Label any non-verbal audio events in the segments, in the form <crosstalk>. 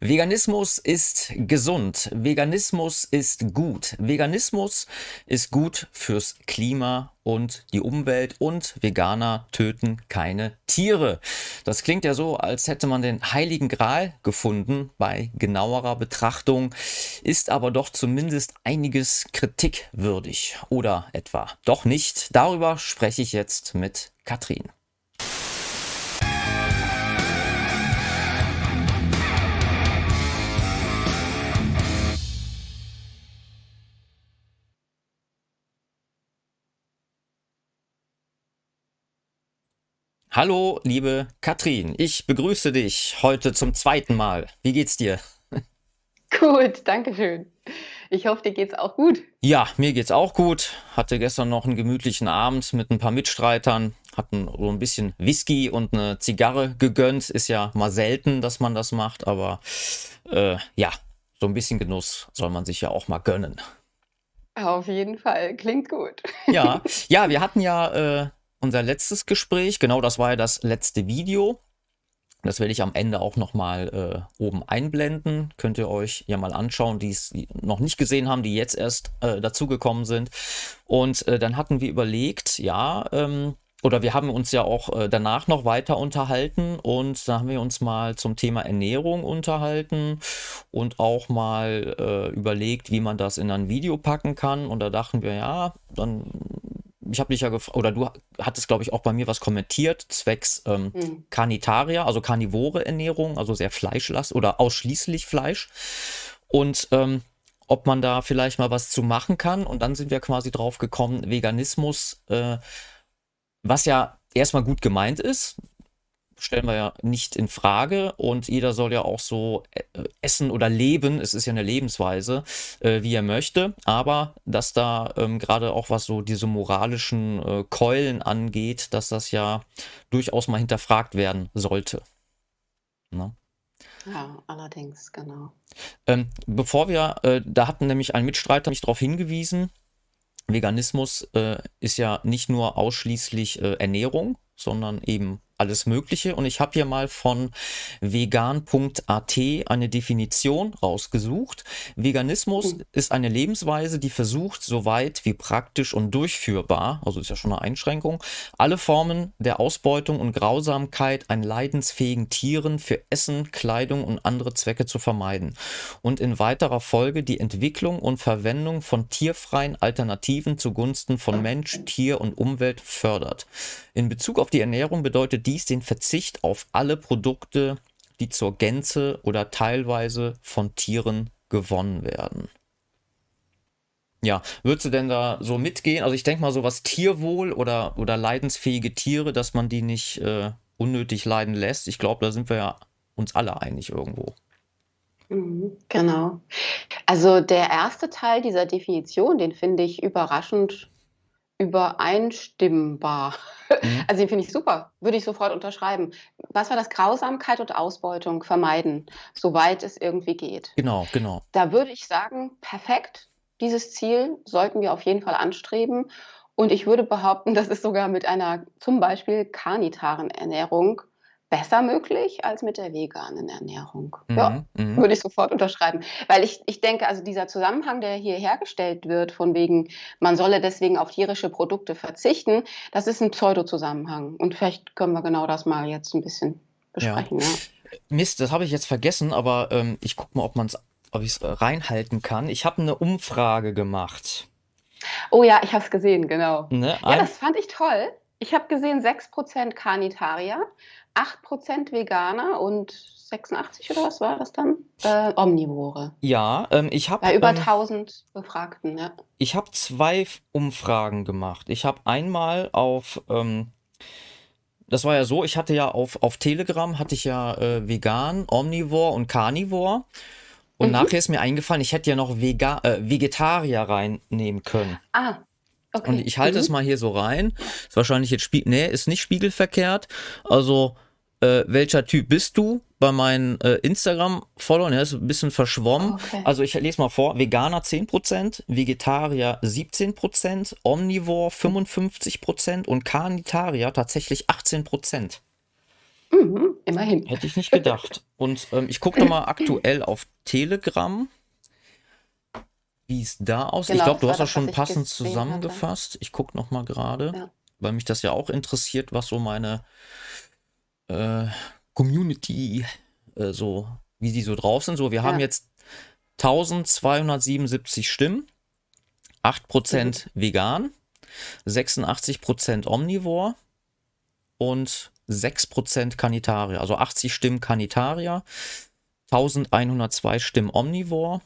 Veganismus ist gesund. Veganismus ist gut. Veganismus ist gut fürs Klima und die Umwelt und Veganer töten keine Tiere. Das klingt ja so, als hätte man den heiligen Gral gefunden. Bei genauerer Betrachtung ist aber doch zumindest einiges kritikwürdig. Oder etwa doch nicht. Darüber spreche ich jetzt mit Katrin. Hallo, liebe Katrin. Ich begrüße dich heute zum zweiten Mal. Wie geht's dir? Gut, danke schön. Ich hoffe, dir geht's auch gut. Ja, mir geht's auch gut. Hatte gestern noch einen gemütlichen Abend mit ein paar Mitstreitern. Hatten so ein bisschen Whisky und eine Zigarre gegönnt. Ist ja mal selten, dass man das macht, aber äh, ja, so ein bisschen Genuss soll man sich ja auch mal gönnen. Auf jeden Fall, klingt gut. Ja, <laughs> ja, wir hatten ja äh, unser letztes Gespräch. Genau, das war ja das letzte Video. Das werde ich am Ende auch nochmal äh, oben einblenden. Könnt ihr euch ja mal anschauen, die es noch nicht gesehen haben, die jetzt erst äh, dazugekommen sind. Und äh, dann hatten wir überlegt, ja, ähm, oder wir haben uns ja auch äh, danach noch weiter unterhalten und da haben wir uns mal zum Thema Ernährung unterhalten und auch mal äh, überlegt, wie man das in ein Video packen kann. Und da dachten wir, ja, dann ich habe dich ja gefragt, oder du hattest, glaube ich, auch bei mir was kommentiert, zwecks ähm, mhm. Carnitaria, also karnivore Ernährung, also sehr fleischlast oder ausschließlich Fleisch. Und ähm, ob man da vielleicht mal was zu machen kann. Und dann sind wir quasi drauf gekommen, Veganismus, äh, was ja erstmal gut gemeint ist, stellen wir ja nicht in Frage und jeder soll ja auch so äh, essen oder leben, es ist ja eine Lebensweise, äh, wie er möchte, aber dass da ähm, gerade auch was so diese moralischen äh, Keulen angeht, dass das ja durchaus mal hinterfragt werden sollte. Ne? Ja, allerdings, genau. Ähm, bevor wir, äh, da hatten nämlich ein Mitstreiter mich darauf hingewiesen, Veganismus äh, ist ja nicht nur ausschließlich äh, Ernährung, sondern eben alles Mögliche. Und ich habe hier mal von vegan.at eine Definition rausgesucht. Veganismus mhm. ist eine Lebensweise, die versucht, so weit wie praktisch und durchführbar, also ist ja schon eine Einschränkung, alle Formen der Ausbeutung und Grausamkeit an leidensfähigen Tieren für Essen, Kleidung und andere Zwecke zu vermeiden. Und in weiterer Folge die Entwicklung und Verwendung von tierfreien Alternativen zugunsten von Mensch, Tier und Umwelt fördert. In Bezug auf die Ernährung bedeutet dies den Verzicht auf alle Produkte, die zur Gänze oder teilweise von Tieren gewonnen werden. Ja, würdest du denn da so mitgehen? Also ich denke mal so was Tierwohl oder, oder leidensfähige Tiere, dass man die nicht äh, unnötig leiden lässt. Ich glaube, da sind wir ja uns alle einig irgendwo. Mhm, genau. Also der erste Teil dieser Definition, den finde ich überraschend übereinstimmbar. Mhm. Also den finde ich super, würde ich sofort unterschreiben. Was war das? Grausamkeit und Ausbeutung vermeiden, soweit es irgendwie geht. Genau, genau. Da würde ich sagen, perfekt. Dieses Ziel sollten wir auf jeden Fall anstreben. Und ich würde behaupten, <laughs> das ist sogar mit einer zum Beispiel karnitaren Ernährung besser möglich als mit der veganen Ernährung. Mhm, ja, mhm. würde ich sofort unterschreiben. Weil ich, ich denke, also dieser Zusammenhang, der hier hergestellt wird, von wegen, man solle deswegen auf tierische Produkte verzichten, das ist ein Pseudo-Zusammenhang. Und vielleicht können wir genau das mal jetzt ein bisschen besprechen. Ja. Ja. Mist, das habe ich jetzt vergessen, aber ähm, ich gucke mal, ob man es ob ich es reinhalten kann. Ich habe eine Umfrage gemacht. Oh ja, ich habe es gesehen, genau. Ne? Ja, das fand ich toll. Ich habe gesehen, 6% Carnitarier, 8% Veganer und 86 oder was war das dann? Äh, Omnivore. Ja, ähm, ich habe. Bei über ähm, 1000 Befragten, ja. Ich habe zwei Umfragen gemacht. Ich habe einmal auf. Ähm, das war ja so, ich hatte ja auf, auf Telegram hatte ich ja äh, vegan, Omnivore und Carnivore. Und mhm. nachher ist mir eingefallen, ich hätte ja noch Vega äh, Vegetarier reinnehmen können. Ah, Okay. Und ich halte mhm. es mal hier so rein. Ist wahrscheinlich jetzt Spiegel. Nee, ist nicht spiegelverkehrt. Also äh, welcher Typ bist du bei meinen äh, Instagram-Followern? Ja, ist ein bisschen verschwommen. Okay. Also ich lese mal vor, Veganer 10%, Vegetarier 17%, Omnivore 55% und Carnitarier tatsächlich 18%. Mhm, immerhin. Hätte ich nicht gedacht. Und ähm, ich gucke mal aktuell auf Telegram, wie es da aussieht. Genau, ich glaube, du hast das schon passend gesehen hatte. zusammengefasst. Ich gucke noch mal gerade, Ja. weil mich das ja auch interessiert, was so meine äh, Community äh, so, wie die so drauf sind. So, wir haben Ja. jetzt 1277 Stimmen, 8% vegan, 86% omnivor und 6% Kanitarier. Also 80 Stimmen Kanitarier, 1102 Stimmen omnivor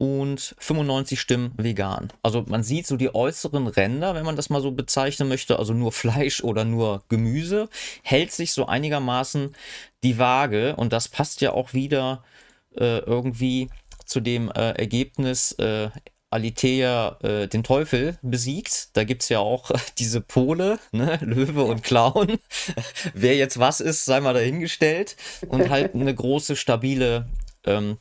und 95 Stimmen vegan. Also man sieht so die äußeren Ränder, wenn man das mal so bezeichnen möchte, also nur Fleisch oder nur Gemüse, hält sich so einigermaßen die Waage und das passt ja auch wieder äh, irgendwie zu dem äh, Ergebnis äh, Alithea äh, den Teufel besiegt. Da gibt es ja auch <laughs> diese Pole, ne? Löwe und Clown. <laughs> Wer jetzt was ist, sei mal dahingestellt. Und halt eine große, stabile ähm,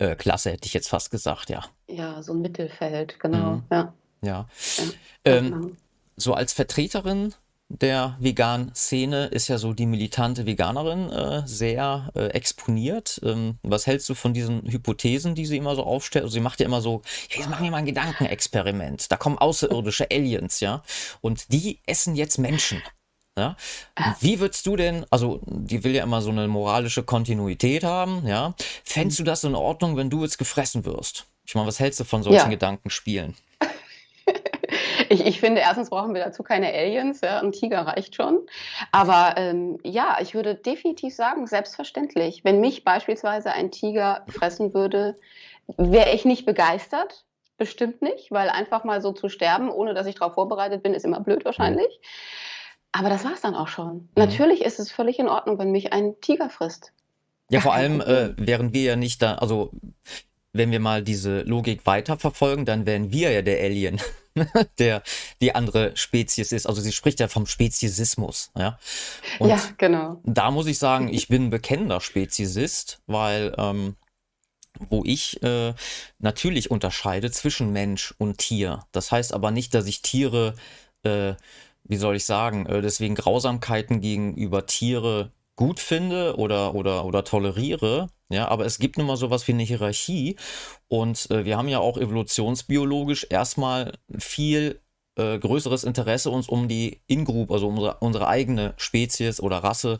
Mittelklasse, hätte ich jetzt fast gesagt, ja. Ja, so ein Mittelfeld, genau. Mhm. Ja. Ja. Ja. Ähm, so als Vertreterin der veganen Szene ist ja so die militante Veganerin äh, sehr äh, exponiert. Ähm, was hältst du von diesen Hypothesen, die sie immer so aufstellt? Also sie macht ja immer so, jetzt machen wir mal ein Gedankenexperiment. Da kommen außerirdische Aliens, ja, und die essen jetzt Menschen. Ja? Wie würdest du denn, also die will ja immer so eine moralische Kontinuität haben, ja? Fändest du das in Ordnung, wenn du jetzt gefressen wirst? Ich meine, was hältst du von solchen Ja. Gedankenspielen? <laughs> Ich, ich finde, erstens brauchen wir dazu keine Aliens, ja, ein Tiger reicht schon. Aber ähm, ja, ich würde definitiv sagen, selbstverständlich. Wenn mich beispielsweise ein Tiger fressen würde, wäre ich nicht begeistert. Bestimmt nicht, weil einfach mal so zu sterben, ohne dass ich darauf vorbereitet bin, ist immer blöd wahrscheinlich. Aber das war es dann auch schon. Natürlich ist es völlig in Ordnung, wenn mich ein Tiger frisst. Ja, vor allem, äh, wären wir ja nicht da, also wenn wir mal diese Logik weiterverfolgen, dann wären wir ja der Alien, <laughs> der die andere Spezies ist. Also sie spricht ja vom Speziesismus, ja. Und ja, genau. da muss ich sagen, ich bin ein bekennender Speziesist, weil ähm, wo ich äh, natürlich unterscheide zwischen Mensch und Tier. Das heißt aber nicht, dass ich Tiere, äh, wie soll ich sagen, äh, deswegen Grausamkeiten gegenüber Tiere gut finde oder, oder, oder toleriere. Ja, aber es gibt nun mal sowas wie eine Hierarchie und äh, wir haben ja auch evolutionsbiologisch erstmal viel äh, größeres Interesse, uns um die In-Group, also um unsere, unsere eigene Spezies oder Rasse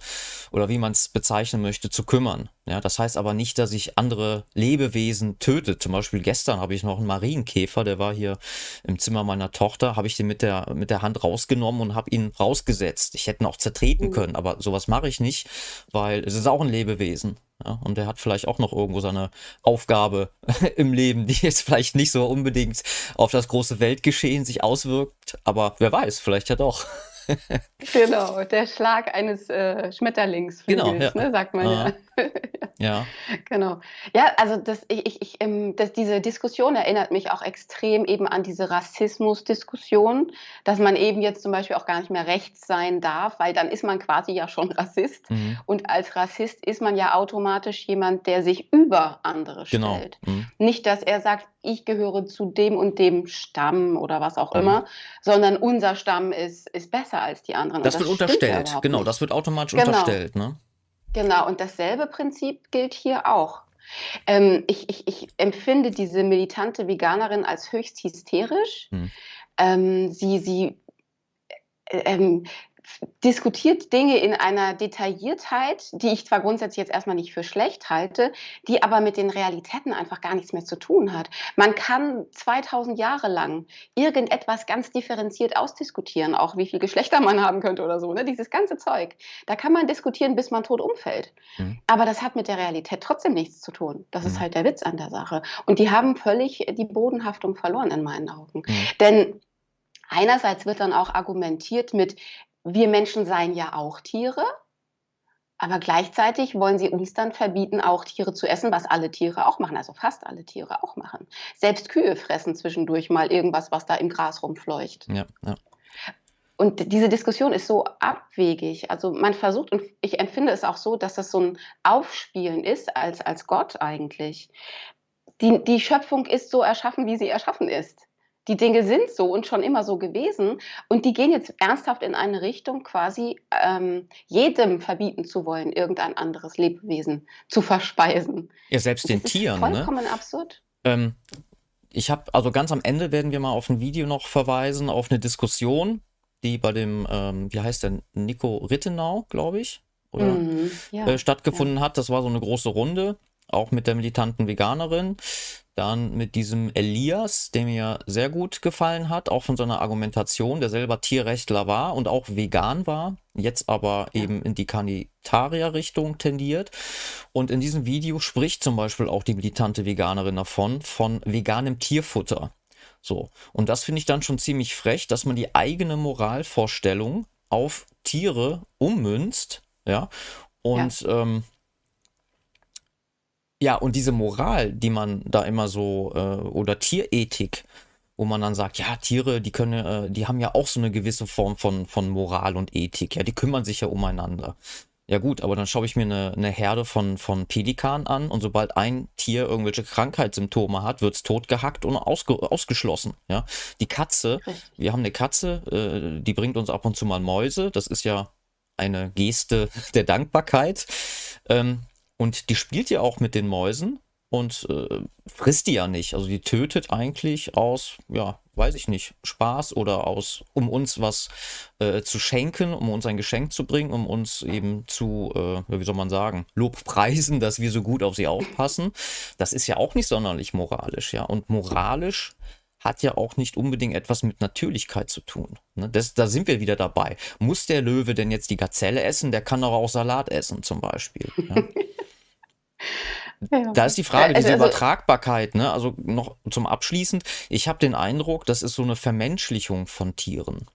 oder wie man es bezeichnen möchte, zu kümmern. Ja, das heißt aber nicht, dass ich andere Lebewesen töte. Zum Beispiel gestern habe ich noch einen Marienkäfer, der war hier im Zimmer meiner Tochter, habe ich den mit der, mit der Hand rausgenommen und habe ihn rausgesetzt. Ich hätte ihn auch zertreten Mhm. können, aber sowas mache ich nicht, weil es ist auch ein Lebewesen. Ja, und der hat vielleicht auch noch irgendwo seine Aufgabe <laughs> im Leben, die jetzt vielleicht nicht so unbedingt auf das große Weltgeschehen sich auswirkt, aber wer weiß, vielleicht ja doch. <laughs> Genau, der Schlag eines äh, Schmetterlingsflügels, Genau, ja. ne, sagt man Ah. ja. <laughs> Ja, Genau. Ja, also das, ich, ich, ich, ähm, das, diese Diskussion erinnert mich auch extrem eben an diese Rassismus-Diskussion, dass man eben jetzt zum Beispiel auch gar nicht mehr rechts sein darf, weil dann ist man quasi ja schon Rassist. mhm. Und als Rassist ist man ja automatisch jemand, der sich über andere genau. stellt. Mhm. Nicht, dass er sagt, ich gehöre zu dem und dem Stamm oder was auch Mhm. immer, sondern unser Stamm ist, ist besser als die anderen. Und Das wird unterstellt, genau, das wird automatisch Genau. unterstellt, ne? Genau, und dasselbe Prinzip gilt hier auch. Ähm, ich, ich, ich empfinde diese militante Veganerin als höchst hysterisch. Hm. Ähm, sie sie äh, ähm, diskutiert Dinge in einer Detailliertheit, die ich zwar grundsätzlich jetzt erstmal nicht für schlecht halte, die aber mit den Realitäten einfach gar nichts mehr zu tun hat. Man kann 2000 Jahre lang irgendetwas ganz differenziert ausdiskutieren, auch wie viel Geschlechter man haben könnte oder so, ne? dieses ganze Zeug. Da kann man diskutieren, bis man tot umfällt. Mhm. Aber das hat mit der Realität trotzdem nichts zu tun. Das ist Mhm. halt der Witz an der Sache. Und die haben völlig die Bodenhaftung verloren in meinen Augen. Mhm. Denn einerseits wird dann auch argumentiert mit, wir Menschen seien ja auch Tiere, aber gleichzeitig wollen sie uns dann verbieten, auch Tiere zu essen, was alle Tiere auch machen, also fast alle Tiere auch machen. Selbst Kühe fressen zwischendurch mal irgendwas, was da im Gras rumfleucht. Ja, ja. Und diese Diskussion ist so abwegig. Also man versucht, und ich empfinde es auch so, dass das so ein Aufspielen ist als, als Gott eigentlich. Die, die Schöpfung ist so erschaffen, wie sie erschaffen ist. Die Dinge sind so und schon immer so gewesen und die gehen jetzt ernsthaft in eine Richtung, quasi ähm, jedem verbieten zu wollen, irgendein anderes Lebewesen zu verspeisen. Ja, selbst den Das ist Tieren, ne? vollkommen absurd. Ähm, ich habe, also ganz am Ende werden wir mal auf ein Video noch verweisen, auf eine Diskussion, die bei dem, ähm, wie heißt der, Nico Rittenau, glaube ich, oder Mhm. Ja, äh, ja. stattgefunden hat. Das war so eine große Runde, auch mit der militanten Veganerin. Dann mit diesem Elias, der mir sehr gut gefallen hat, auch von seiner Argumentation, der selber Tierrechtler war und auch vegan war, jetzt aber Ja. eben in die Carnitarier-Richtung tendiert. Und in diesem Video spricht zum Beispiel auch die militante Veganerin davon, von veganem Tierfutter. So. Und das finde ich dann schon ziemlich frech, dass man die eigene Moralvorstellung auf Tiere ummünzt, ja. Und ähm, ja, und diese Moral, die man da immer so, äh, oder Tierethik, wo man dann sagt, ja, Tiere, die können, äh, die haben ja auch so eine gewisse Form von, von Moral und Ethik, ja, die kümmern sich ja umeinander. Ja gut, aber dann schaue ich mir eine, eine Herde von, von Pelikanen an und sobald ein Tier irgendwelche Krankheitssymptome hat, wird's totgehackt und ausge, ausgeschlossen. Ja, die Katze, wir haben eine Katze, äh, die bringt uns ab und zu mal Mäuse. Das ist ja eine Geste <laughs> der Dankbarkeit. Ähm, und die spielt ja auch mit den Mäusen und äh, frisst die ja nicht. Also die tötet eigentlich aus, ja, weiß ich nicht, Spaß oder aus, um uns was äh, zu schenken, um uns ein Geschenk zu bringen, um uns eben zu, äh, wie soll man sagen, Lobpreisen, dass wir so gut auf sie aufpassen. Das ist ja auch nicht sonderlich moralisch, ja. Und moralisch hat ja auch nicht unbedingt etwas mit Natürlichkeit zu tun. Ne? Das, da sind wir wieder dabei. Muss der Löwe denn jetzt die Gazelle essen? Der kann doch auch Salat essen, zum Beispiel. Ja? <laughs> Ja. Da ist die Frage, Äh, also- diese also- Übertragbarkeit, ne? Also noch zum Abschließend, ich habe den Eindruck, das ist so eine Vermenschlichung von Tieren.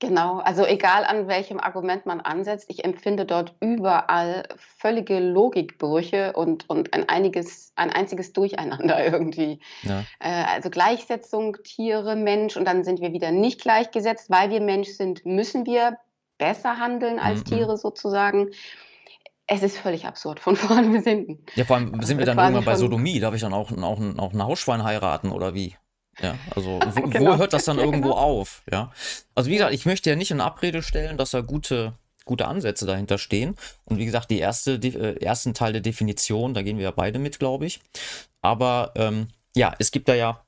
Genau, also egal an welchem Argument man ansetzt, ich empfinde dort überall völlige Logikbrüche und, und ein, einiges, ein einziges Durcheinander <laughs> irgendwie. Ja. Äh, also Gleichsetzung Tiere, Mensch und dann sind wir wieder nicht gleichgesetzt. Weil wir Mensch sind, müssen wir besser handeln als Mhm. Tiere sozusagen. Es ist völlig absurd von <laughs> vorne bis hinten. Ja, vor allem sind wir dann irgendwann bei Sodomie, darf ich dann auch, auch, auch ein Hausschwein heiraten oder wie? Ja, also wo, <laughs> wo Genau. hört das dann Ja, <laughs> irgendwo genau. auf? Ja. Also wie gesagt, ich möchte ja nicht in Abrede stellen, dass da gute, gute Ansätze dahinter stehen. Und wie gesagt, die erste, die, äh, ersten Teil der Definition, da gehen wir ja beide mit, glaube ich. Aber ähm, ja, es gibt da ja,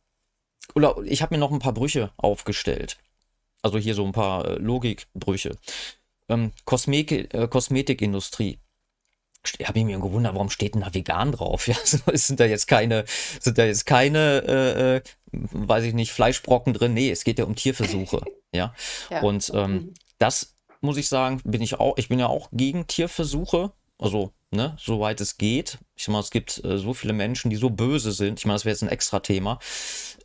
oder ich habe mir noch ein paar Brüche aufgestellt. Also hier so ein paar äh, Logikbrüche. Ähm, Kosmetik, äh, Kosmetikindustrie. Ich habe mir gewundert, warum steht denn da vegan drauf? <laughs> Ja, so, es sind da jetzt keine, sind da jetzt keine, äh, äh, weiß ich nicht, Fleischbrocken drin. Nee, es geht ja um Tierversuche. <laughs> ja. Ja. Und ähm, das muss ich sagen, bin ich auch, ich bin ja auch gegen Tierversuche. Also, ne, soweit es geht. Ich sag mal, es gibt äh, so viele Menschen, die so böse sind. Ich meine, das wäre jetzt ein extra Thema,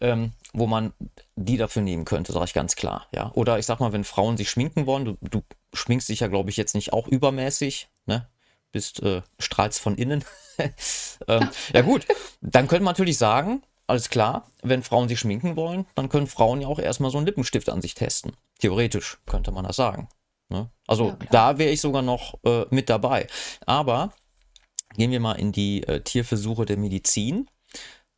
ähm, wo man die dafür nehmen könnte, sage ich ganz klar. Ja. Oder ich sag mal, wenn Frauen sich schminken wollen, du, du schminkst dich ja, glaube ich, jetzt nicht auch übermäßig, ne? Bist, äh, strahlst von innen. <laughs> ähm, ja, gut, dann könnte man natürlich sagen, alles klar, wenn Frauen sich schminken wollen, dann können Frauen ja auch erstmal so einen Lippenstift an sich testen. Theoretisch könnte man das sagen. Ne? Also Ja, da wäre ich sogar noch äh, mit dabei. Aber gehen wir mal in die äh, Tierversuche der Medizin.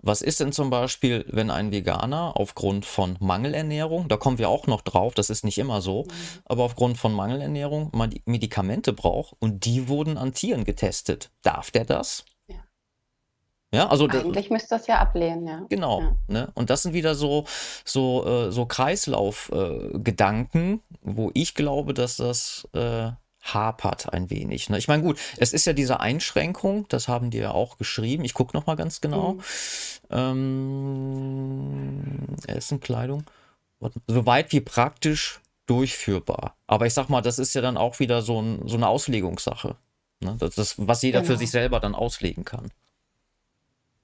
Was ist denn zum Beispiel, wenn ein Veganer aufgrund von Mangelernährung, da kommen wir auch noch drauf, das ist nicht immer so, aber aufgrund von Mangelernährung Medikamente braucht und die wurden an Tieren getestet. Darf der das? Ja. Ja, also Eigentlich müsste das ja ablehnen, ja. Genau, Ja. ne? Und das sind wieder so, so, äh, so Kreislauf-Gedanken, Gedanken, wo ich glaube, dass das äh, hapert ein wenig. Ne? Ich meine, gut, es ist ja diese Einschränkung, das haben die ja auch geschrieben. Ich gucke nochmal ganz genau. Mhm. Ähm, Essen, Kleidung. Soweit wie praktisch durchführbar. Aber ich sag mal, das ist ja dann auch wieder so, ein, so eine Auslegungssache. Ne? Das, das, was jeder für Genau. sich selber dann auslegen kann.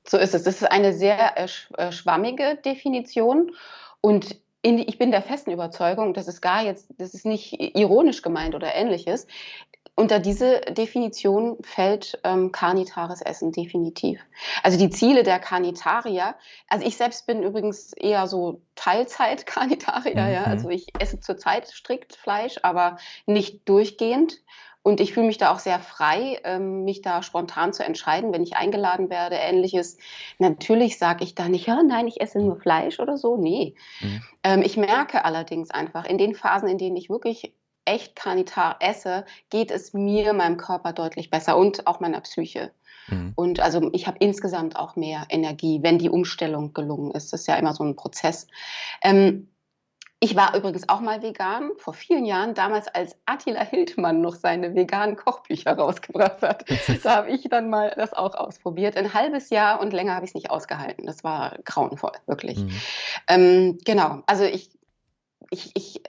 So ist es. Das ist eine sehr äh, äh, schwammige Definition und in, ich bin der festen Überzeugung, das ist gar jetzt, das ist nicht ironisch gemeint oder ähnliches. Unter diese Definition fällt ähm, karnitares Essen definitiv. Also die Ziele der Karnitarier, also ich selbst bin übrigens eher so Teilzeit-Karnitarier, ja. Mhm. Also ich esse zurzeit strikt Fleisch, aber nicht durchgehend. Und ich fühle mich da auch sehr frei, ähm, mich da spontan zu entscheiden, wenn ich eingeladen werde, ähnliches. Natürlich sage ich da nicht, ja, nein, ich esse nur Fleisch oder so. Nee. Mhm. Ähm, ich merke allerdings einfach, in den Phasen, in denen ich wirklich echt Carnitar esse, geht es mir, meinem Körper deutlich besser und auch meiner Psyche. Mhm. Und also ich habe insgesamt auch mehr Energie, wenn die Umstellung gelungen ist. Das ist ja immer so ein Prozess. Ähm, ich war übrigens auch mal vegan, vor vielen Jahren, damals als Attila Hildmann noch seine veganen Kochbücher rausgebracht hat. <laughs> da habe ich dann mal das auch ausprobiert. Ein halbes Jahr und länger habe ich es nicht ausgehalten. Das war grauenvoll, wirklich. Mhm. Ähm, genau, also ich, ich, ich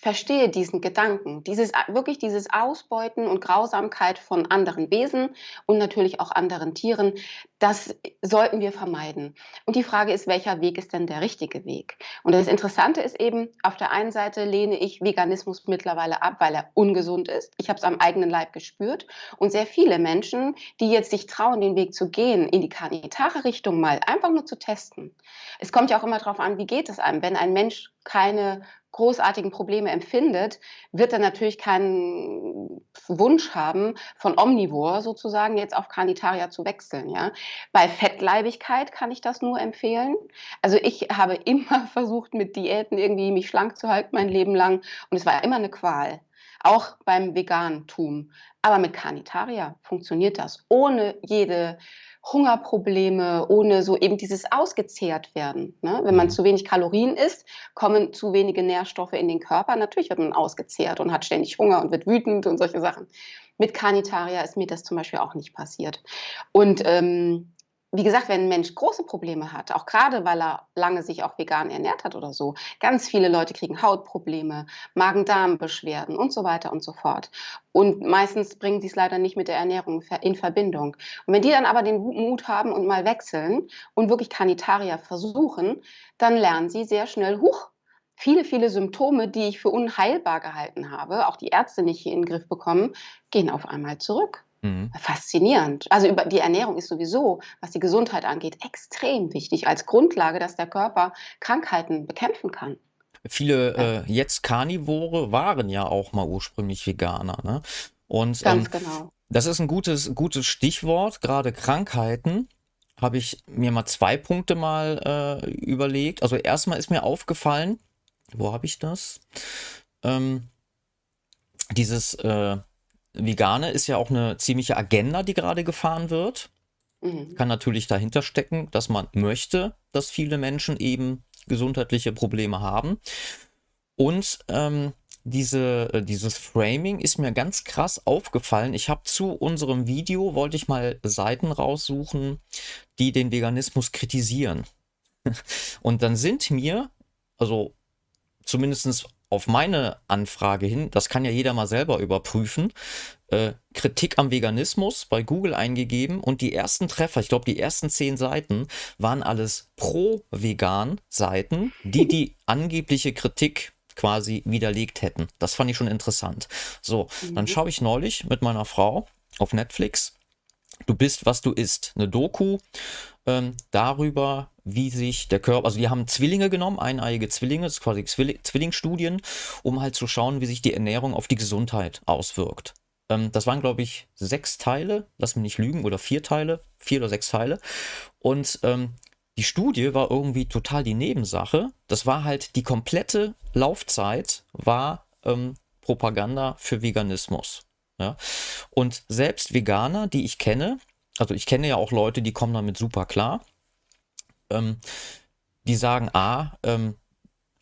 verstehe diesen Gedanken, dieses wirklich dieses Ausbeuten und Grausamkeit von anderen Wesen und natürlich auch anderen Tieren, das sollten wir vermeiden. Und die Frage ist, welcher Weg ist denn der richtige Weg? Und das Interessante ist eben, auf der einen Seite lehne ich Veganismus mittlerweile ab, weil er ungesund ist. Ich habe es am eigenen Leib gespürt. Und sehr viele Menschen, die jetzt sich trauen, den Weg zu gehen, in die karnitare Richtung mal einfach nur zu testen. Es kommt ja auch immer darauf an, wie geht es einem, wenn ein Mensch keine großartigen Probleme empfindet, wird er natürlich keinen Wunsch haben, von Omnivor sozusagen jetzt auf Carnitaria zu wechseln. Ja? Bei Fettleibigkeit kann ich das nur empfehlen. Also ich habe <laughs> immer versucht, mit Diäten irgendwie mich schlank zu halten mein Leben lang und es war immer eine Qual. Auch beim Vegantum. Aber mit Carnitaria funktioniert das ohne jede Hungerprobleme, ohne so eben dieses ausgezehrt werden. Ne? Wenn man mhm. zu wenig Kalorien isst, kommen zu wenige Nährstoffe in den Körper. Natürlich wird man ausgezehrt und hat ständig Hunger und wird wütend und solche Sachen. Mit Carnitaria ist mir das zum Beispiel auch nicht passiert. Und ähm, wie gesagt, wenn ein Mensch große Probleme hat, auch gerade weil er lange sich auch vegan ernährt hat oder so, ganz viele Leute kriegen Hautprobleme, Magen-Darm-Beschwerden und so weiter und so fort. Und meistens bringen sie es leider nicht mit der Ernährung in Verbindung. Und wenn die dann aber den Mut haben und mal wechseln und wirklich Carnitaria versuchen, dann lernen sie sehr schnell, huch, viele, viele Symptome, die ich für unheilbar gehalten habe, auch die Ärzte nicht in den Griff bekommen, gehen auf einmal zurück. Mhm. Faszinierend. Also über die Ernährung ist sowieso, was die Gesundheit angeht, extrem wichtig als Grundlage, dass der Körper Krankheiten bekämpfen kann. Viele äh, jetzt Karnivore waren ja auch mal ursprünglich Veganer. Ne? Und Ganz ähm, genau. das ist ein gutes, gutes Stichwort. Gerade Krankheiten habe ich mir mal zwei Punkte mal äh, überlegt. Also erstmal ist mir aufgefallen, wo habe ich das? Ähm, dieses äh, Vegane ist ja auch eine ziemliche Agenda, die gerade gefahren wird. Mhm. Kann natürlich dahinter stecken, dass man möchte, dass viele Menschen eben gesundheitliche Probleme haben. Und ähm, diese, äh, dieses Framing ist mir ganz krass aufgefallen. Ich habe zu unserem Video, wollte ich mal Seiten raussuchen, die den Veganismus kritisieren. <laughs> Und dann sind mir, also zumindest auf meine Anfrage hin, das kann ja jeder mal selber überprüfen, äh, Kritik am Veganismus bei Google eingegeben und die ersten Treffer, ich glaube die ersten zehn Seiten, waren alles pro-vegan-Seiten, die die angebliche Kritik quasi widerlegt hätten. Das fand ich schon interessant. So, dann mhm. schaue ich neulich mit meiner Frau auf Netflix. Du bist, was du isst. Eine Doku ähm, darüber, wie sich der Körper, also die haben Zwillinge genommen, eineiige Zwillinge, das ist quasi Zwillingsstudien, um halt zu schauen, wie sich die Ernährung auf die Gesundheit auswirkt. Ähm, das waren, glaube ich, sechs Teile, lass mich nicht lügen, oder vier Teile, vier oder sechs Teile. Und ähm, die Studie war irgendwie total die Nebensache. Das war halt die komplette Laufzeit war ähm, Propaganda für Veganismus. Ja? Und selbst Veganer, die ich kenne, also ich kenne ja auch Leute, die kommen damit super klar, ähm, die sagen, a, ähm,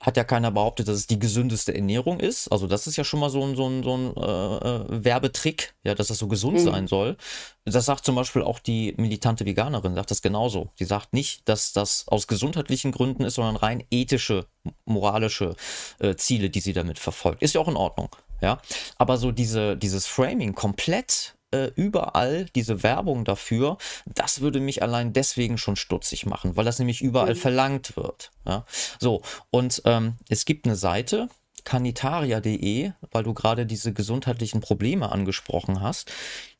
hat ja keiner behauptet, dass es die gesündeste Ernährung ist. Also das ist ja schon mal so ein, so ein, so ein äh, äh Werbetrick, ja, dass das so gesund mhm. sein soll. Das sagt zum Beispiel auch die militante Veganerin, sagt das genauso. Die sagt nicht, dass das aus gesundheitlichen Gründen ist, sondern rein ethische, moralische äh, Ziele, die sie damit verfolgt. Ist ja auch in Ordnung, ja. Aber so diese, dieses Framing komplett äh, überall diese Werbung dafür, das würde mich allein deswegen schon stutzig machen, weil das nämlich überall mhm. verlangt wird. Ja? So, und ähm, es gibt eine Seite, canitaria.de, weil du gerade diese gesundheitlichen Probleme angesprochen hast.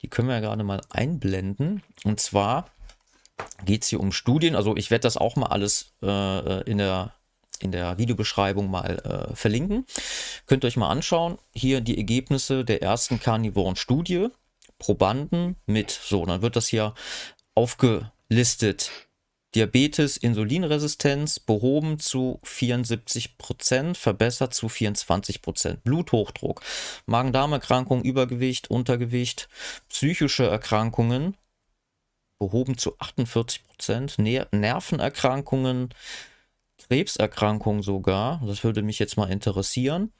Die können wir ja gerade mal einblenden. Und zwar geht es hier um Studien. Also ich werde das auch mal alles äh, in der in der Videobeschreibung mal äh, verlinken. Könnt ihr euch mal anschauen. Hier die Ergebnisse der ersten Karnivoren-Studie. Probanden mit, so, dann wird das hier aufgelistet. Diabetes, Insulinresistenz behoben zu 74%, verbessert zu 24%. Bluthochdruck, Magen-Darm-Erkrankung, Übergewicht, Untergewicht, psychische Erkrankungen behoben zu 48%, Ner Nervenerkrankungen, Krebserkrankungen sogar, das würde mich jetzt mal interessieren.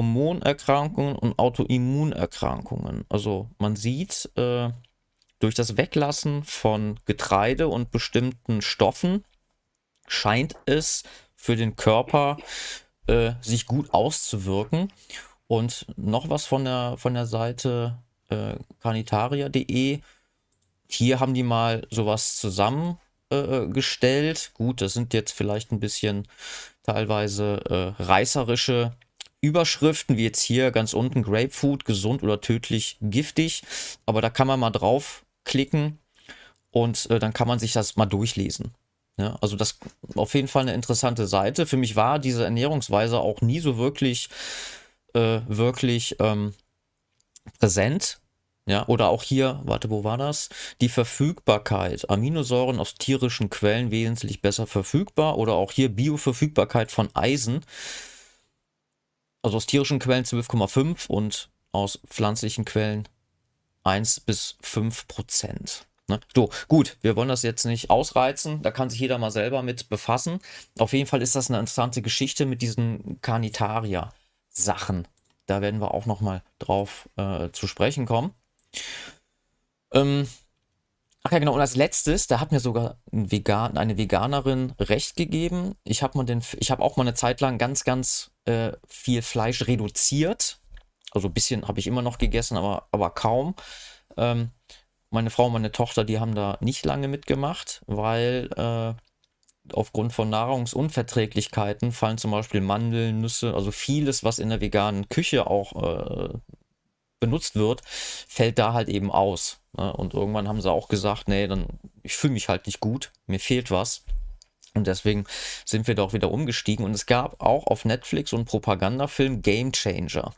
Hormonerkrankungen und Autoimmunerkrankungen. Also man sieht, äh, durch das Weglassen von Getreide und bestimmten Stoffen scheint es für den Körper äh, sich gut auszuwirken. Und noch was von der, von der Seite äh, carnitaria.de. Hier haben die mal sowas zusammengestellt. Äh, Gut, das sind jetzt vielleicht ein bisschen teilweise äh, reißerische Überschriften, wie jetzt hier ganz unten Grapefruit, gesund oder tödlich giftig. Aber da kann man mal draufklicken und äh, dann kann man sich das mal durchlesen. Ja, also das auf jeden Fall eine interessante Seite. Für mich war diese Ernährungsweise auch nie so wirklich, äh, wirklich ähm, präsent. Ja, oder auch hier, warte, wo war das? Die Verfügbarkeit. Aminosäuren aus tierischen Quellen wesentlich besser verfügbar. Oder auch hier Bioverfügbarkeit von Eisen. Also aus tierischen Quellen 12,5 und aus pflanzlichen Quellen 1 bis 5 Prozent. Ne? So, gut, wir wollen das jetzt nicht ausreizen, da kann sich jeder mal selber mit befassen. Auf jeden Fall ist das eine interessante Geschichte mit diesen Carnitaria-Sachen. Da werden wir auch nochmal drauf äh, zu sprechen kommen. Ähm, ach ja, genau. Und als letztes, da hat mir sogar ein Vegan, eine Veganerin recht gegeben. Ich habe hab auch mal eine Zeit lang ganz, ganz äh, viel Fleisch reduziert. Also ein bisschen habe ich immer noch gegessen, aber, aber kaum. Ähm, meine Frau und meine Tochter, die haben da nicht lange mitgemacht, weil äh, aufgrund von Nahrungsunverträglichkeiten fallen zum Beispiel Mandeln, Nüsse, also vieles, was in der veganen Küche auch äh, benutzt wird, fällt da halt eben aus. Ne? Und irgendwann haben sie auch gesagt, nee, dann ich fühle mich halt nicht gut, mir fehlt was. Und deswegen sind wir da auch wieder umgestiegen. Und es gab auch auf Netflix einen Propagandafilm Game Changer.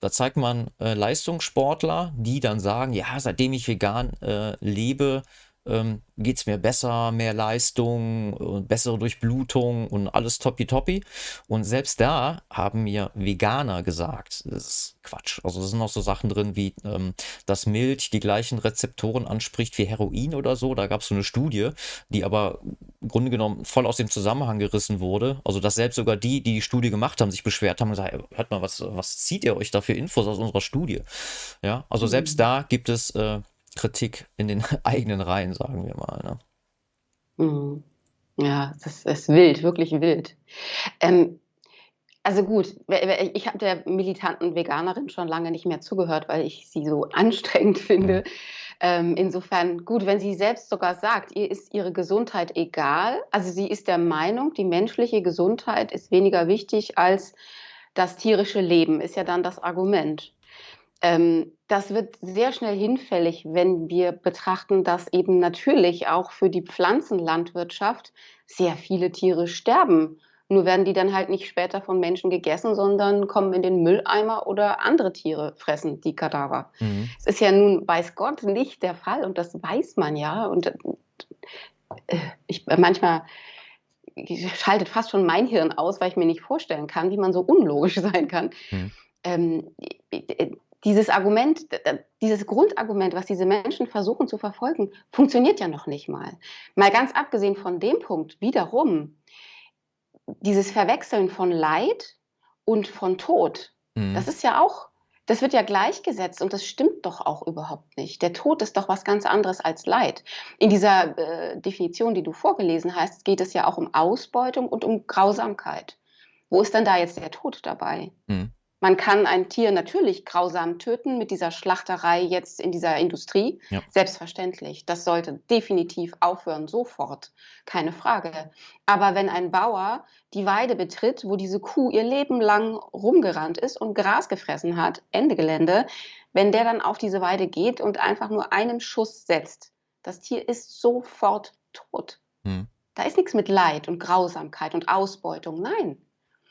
Da zeigt man äh, Leistungssportler, die dann sagen, ja, seitdem ich vegan äh, lebe, ähm, geht es mir besser, mehr Leistung, bessere Durchblutung und alles toppi-toppi. Und selbst da haben mir Veganer gesagt, das ist Quatsch. Also da sind auch so Sachen drin wie, ähm, dass Milch die gleichen Rezeptoren anspricht wie Heroin oder so. Da gab es so eine Studie, die aber im Grunde genommen voll aus dem Zusammenhang gerissen wurde. Also dass selbst sogar die, die die Studie gemacht haben, sich beschwert haben und gesagt, hört mal, was, was zieht ihr euch da für Infos aus unserer Studie? Ja, also selbst mhm. da gibt es äh, Kritik in den <laughs> eigenen Reihen, sagen wir mal. Ne? Mhm. Ja, das ist wild, wirklich wild. Ähm, also gut, ich habe der militanten Veganerin schon lange nicht mehr zugehört, weil ich sie so <laughs> anstrengend finde. Mhm. Ähm, insofern gut, wenn sie selbst sogar sagt, ihr ist ihre Gesundheit egal. Also sie ist der Meinung, die menschliche Gesundheit ist weniger wichtig als das tierische Leben, ist ja dann das Argument. Ähm, das wird sehr schnell hinfällig, wenn wir betrachten, dass eben natürlich auch für die Pflanzenlandwirtschaft sehr viele Tiere sterben. Nur werden die dann halt nicht später von Menschen gegessen, sondern kommen in den Mülleimer oder andere Tiere fressen die Kadaver. Mhm. Es ist ja nun, weiß Gott, nicht der Fall und das weiß man ja. Und äh, ich manchmal schaltet fast schon mein Hirn aus, weil ich mir nicht vorstellen kann, wie man so unlogisch <laughs> sein kann. Mhm. Ähm, dieses Argument, dieses Grundargument, was diese Menschen versuchen zu verfolgen, funktioniert ja noch nicht mal. Mal ganz abgesehen von dem Punkt, wiederum, dieses Verwechseln von Leid und von Tod, mhm. das ist ja auch, das wird ja gleichgesetzt und das stimmt doch auch überhaupt nicht. Der Tod ist doch was ganz anderes als Leid. In dieser äh, Definition, die du vorgelesen hast, geht es ja auch um Ausbeutung und um Grausamkeit. Wo ist denn da jetzt der Tod dabei? Mhm. Man kann ein Tier natürlich grausam töten mit dieser Schlachterei jetzt in dieser Industrie. Ja. Selbstverständlich. Das sollte definitiv aufhören, sofort. Keine Frage. Aber wenn ein Bauer die Weide betritt, wo diese Kuh ihr Leben lang rumgerannt ist und Gras gefressen hat, Ende Gelände, wenn der dann auf diese Weide geht und einfach nur einen Schuss setzt, das Tier ist sofort tot. Hm. Da ist nichts mit Leid und Grausamkeit und Ausbeutung. Nein.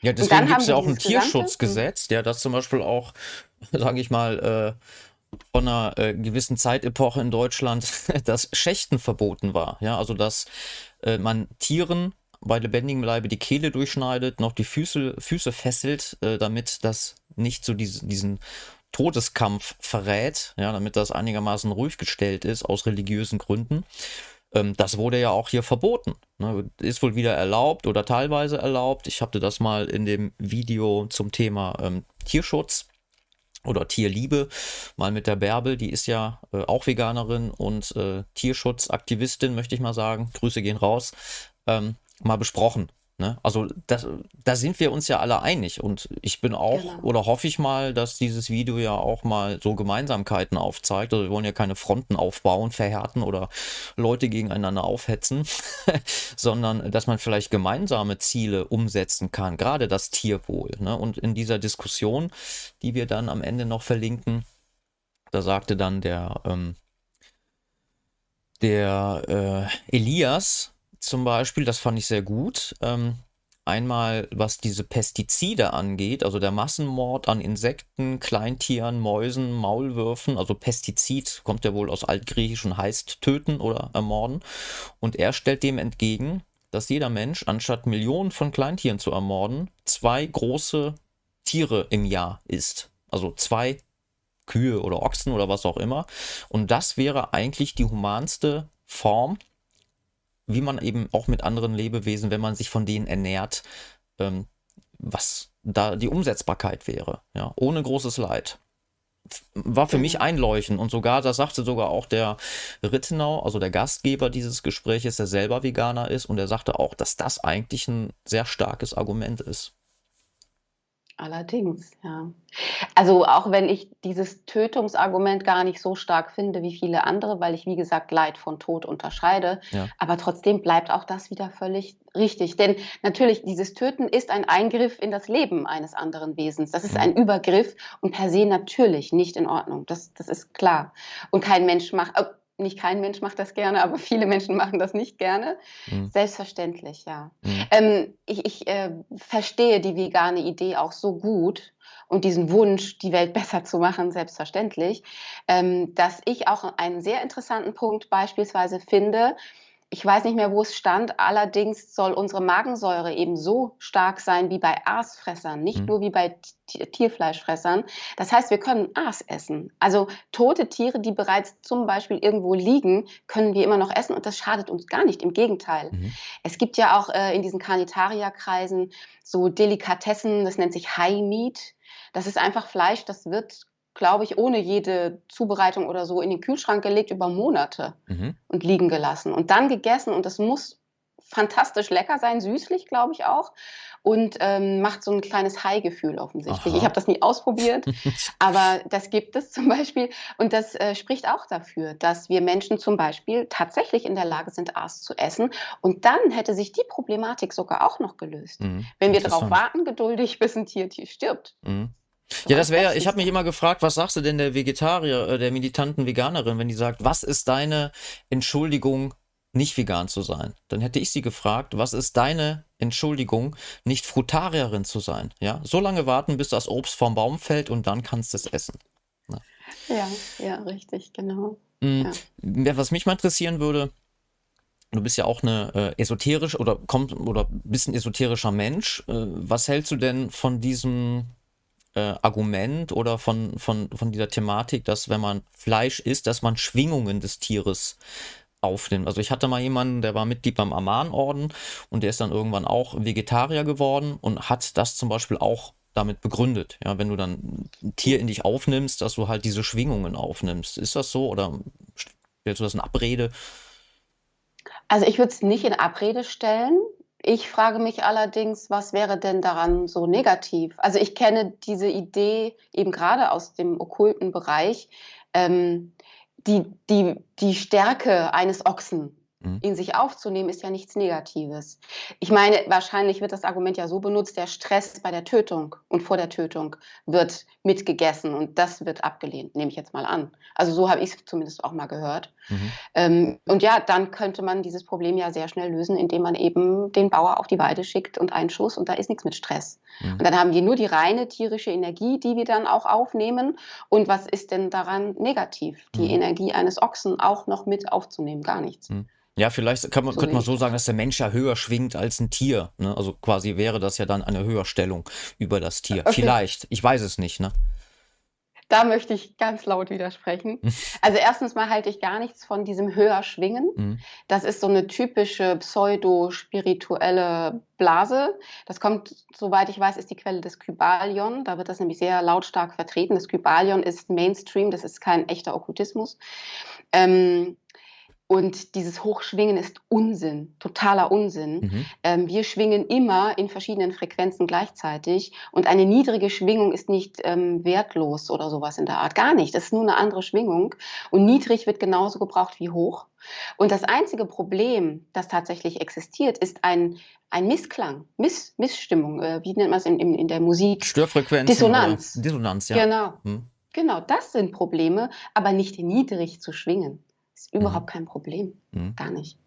Ja, deswegen gibt es ja auch ein Tierschutzgesetz, ja, das zum Beispiel auch, <laughs> sage ich mal, äh, von einer äh, gewissen Zeitepoche in Deutschland <laughs> das Schächten verboten war. Ja, also dass äh, man Tieren bei lebendigem Leibe die Kehle durchschneidet, noch die Füße, Füße fesselt, äh, damit das nicht so diese, diesen Todeskampf verrät, ja, damit das einigermaßen ruhig gestellt ist aus religiösen Gründen. Ähm, das wurde ja auch hier verboten. Ne? Ist wohl wieder erlaubt oder teilweise erlaubt. Ich hatte das mal in dem Video zum Thema ähm, Tierschutz oder Tierliebe mal mit der Bärbel, die ist ja äh, auch Veganerin und äh, Tierschutzaktivistin, möchte ich mal sagen. Grüße gehen raus. Ähm, mal besprochen. Ne? Also das, da sind wir uns ja alle einig und ich bin auch genau. oder hoffe ich mal, dass dieses Video ja auch mal so Gemeinsamkeiten aufzeigt. Also wir wollen ja keine Fronten aufbauen, verhärten oder Leute gegeneinander aufhetzen, <laughs> sondern dass man vielleicht gemeinsame Ziele umsetzen kann, gerade das Tierwohl. Ne? Und in dieser Diskussion, die wir dann am Ende noch verlinken, da sagte dann der, ähm, der äh, Elias, zum Beispiel, das fand ich sehr gut. Ähm, einmal, was diese Pestizide angeht, also der Massenmord an Insekten, Kleintieren, Mäusen, Maulwürfen, also Pestizid kommt ja wohl aus Altgriechisch und heißt töten oder ermorden. Und er stellt dem entgegen, dass jeder Mensch, anstatt Millionen von Kleintieren zu ermorden, zwei große Tiere im Jahr isst. Also zwei Kühe oder Ochsen oder was auch immer. Und das wäre eigentlich die humanste Form, wie man eben auch mit anderen Lebewesen, wenn man sich von denen ernährt, ähm, was da die Umsetzbarkeit wäre, ja, ohne großes Leid. War für mich einleuchtend und sogar, das sagte sogar auch der Rittenau, also der Gastgeber dieses Gespräches, der selber Veganer ist, und er sagte auch, dass das eigentlich ein sehr starkes Argument ist. Allerdings, ja. Also auch wenn ich dieses Tötungsargument gar nicht so stark finde wie viele andere, weil ich, wie gesagt, Leid von Tod unterscheide, Ja. aber trotzdem bleibt auch das wieder völlig richtig. Denn natürlich, dieses Töten ist ein Eingriff in das Leben eines anderen Wesens. Das ist Mhm. ein Übergriff und per se natürlich nicht in Ordnung. Das, das ist klar. Und kein Mensch macht, äh, nicht kein Mensch macht das gerne, aber viele Menschen machen das nicht gerne. Mhm. Selbstverständlich, ja. Mhm. Ähm, ich ich äh, verstehe die vegane Idee auch so gut und diesen Wunsch, die Welt <laughs> besser zu machen, selbstverständlich, ähm, dass ich auch einen sehr interessanten Punkt beispielsweise finde. Ich weiß nicht mehr, wo es stand. Allerdings soll unsere Magensäure eben so stark sein wie bei Aasfressern, nicht Mhm. nur wie bei Ti- Tierfleischfressern. Das heißt, wir können Aas essen. Also tote Tiere, die bereits zum Beispiel irgendwo liegen, können wir immer noch essen und das schadet uns gar nicht. Im Gegenteil. Mhm. Es gibt ja auch äh, in diesen Carnitaria-Kreisen so Delikatessen, das nennt sich High Meat. Das ist einfach Fleisch, das wird, glaube ich, ohne jede Zubereitung oder so in den Kühlschrank gelegt über Monate Mhm. und liegen gelassen und dann gegessen. Und das muss fantastisch lecker sein, süßlich, glaube ich auch. Und ähm, macht so ein kleines High-Gefühl offensichtlich. Aha. Ich habe das nie ausprobiert, <laughs> aber das gibt es zum Beispiel. Und das äh, spricht auch dafür, dass wir Menschen zum Beispiel tatsächlich in der Lage sind, Aas zu essen. Und dann hätte sich die Problematik sogar auch noch gelöst. Mhm. Wenn wir darauf warten, geduldig, <laughs> bis ein Tier, Tier stirbt. Mhm. Ja, das wäre ja, ich habe mich immer gefragt, was sagst du denn der Vegetarier, äh, der militanten Veganerin, wenn die sagt, was ist deine Entschuldigung, nicht vegan zu sein? Dann hätte ich sie gefragt, was ist deine Entschuldigung, nicht Frutarierin zu sein? Ja, so lange warten, bis das Obst vom Baum fällt und dann kannst du es essen. Ja, ja, richtig, genau. Mm, Ja. ja, Was mich mal interessieren würde, du bist ja auch eine äh, esoterisch oder kommt oder bist ein esoterischer Mensch. Äh, was hältst du denn von diesem äh, Argument oder von, von, von dieser Thematik, dass wenn man Fleisch isst, dass man Schwingungen des Tieres aufnimmt? Also ich hatte mal jemanden, der war Mitglied beim Aman-Orden und der ist dann irgendwann auch Vegetarier geworden und hat das zum Beispiel auch damit begründet. Ja, wenn du dann ein Tier in dich aufnimmst, dass du halt diese Schwingungen aufnimmst. Ist das so oder stellst du das in Abrede? Also ich würde es nicht in Abrede stellen. Ich frage mich allerdings, was wäre denn daran so negativ? Also ich kenne diese Idee eben gerade aus dem okkulten Bereich, ähm, die, die, die Stärke eines Ochsen Mhm. In sich aufzunehmen ist ja nichts Negatives. Ich meine, wahrscheinlich wird das Argument ja so benutzt, der Stress bei der Tötung und vor der Tötung wird mitgegessen und das wird abgelehnt, nehme ich jetzt mal an. Also so habe ich es zumindest auch mal gehört. Mhm. Ähm, und ja, dann könnte man dieses Problem ja sehr schnell lösen, indem man eben den Bauer auf die Weide schickt und einen Schuss und da ist nichts mit Stress. Mhm. Und dann haben die nur die reine tierische Energie, die wir dann auch aufnehmen. Und was ist denn daran negativ? Die mhm. Energie eines Ochsen auch noch mit aufzunehmen, gar nichts. Mhm. Ja, vielleicht kann man, so könnte man so sagen, dass der Mensch ja höher schwingt als ein Tier. Ne? Also quasi wäre das ja dann eine Höherstellung über das Tier. Okay. Vielleicht. Ich weiß es nicht. Ne? Da möchte ich ganz laut widersprechen. Also erstens mal halte ich gar nichts von diesem Höherschwingen. Mhm. Das ist so eine typische pseudo-spirituelle Blase. Das kommt, soweit ich weiß, ist die Quelle des Kybalion. Da wird das nämlich sehr lautstark vertreten. Das Kybalion ist Mainstream, das ist kein echter Okkultismus. Ähm, und dieses Hochschwingen ist Unsinn, totaler Unsinn. Mhm. Ähm, wir schwingen immer in verschiedenen Frequenzen gleichzeitig. Und eine niedrige Schwingung ist nicht ähm, wertlos oder sowas in der Art. Gar nicht. Das ist nur eine andere Schwingung. Und niedrig wird genauso gebraucht wie hoch. Und das einzige Problem, das tatsächlich existiert, ist ein, ein Missklang, Miss, Missstimmung. Äh, wie nennt man es in, in, in der Musik? Störfrequenz. Dissonanz. Dissonanz, ja. Genau. Hm. Genau, das sind Probleme, aber nicht niedrig zu schwingen. Ist überhaupt mhm. kein Problem. Mhm. Gar nicht.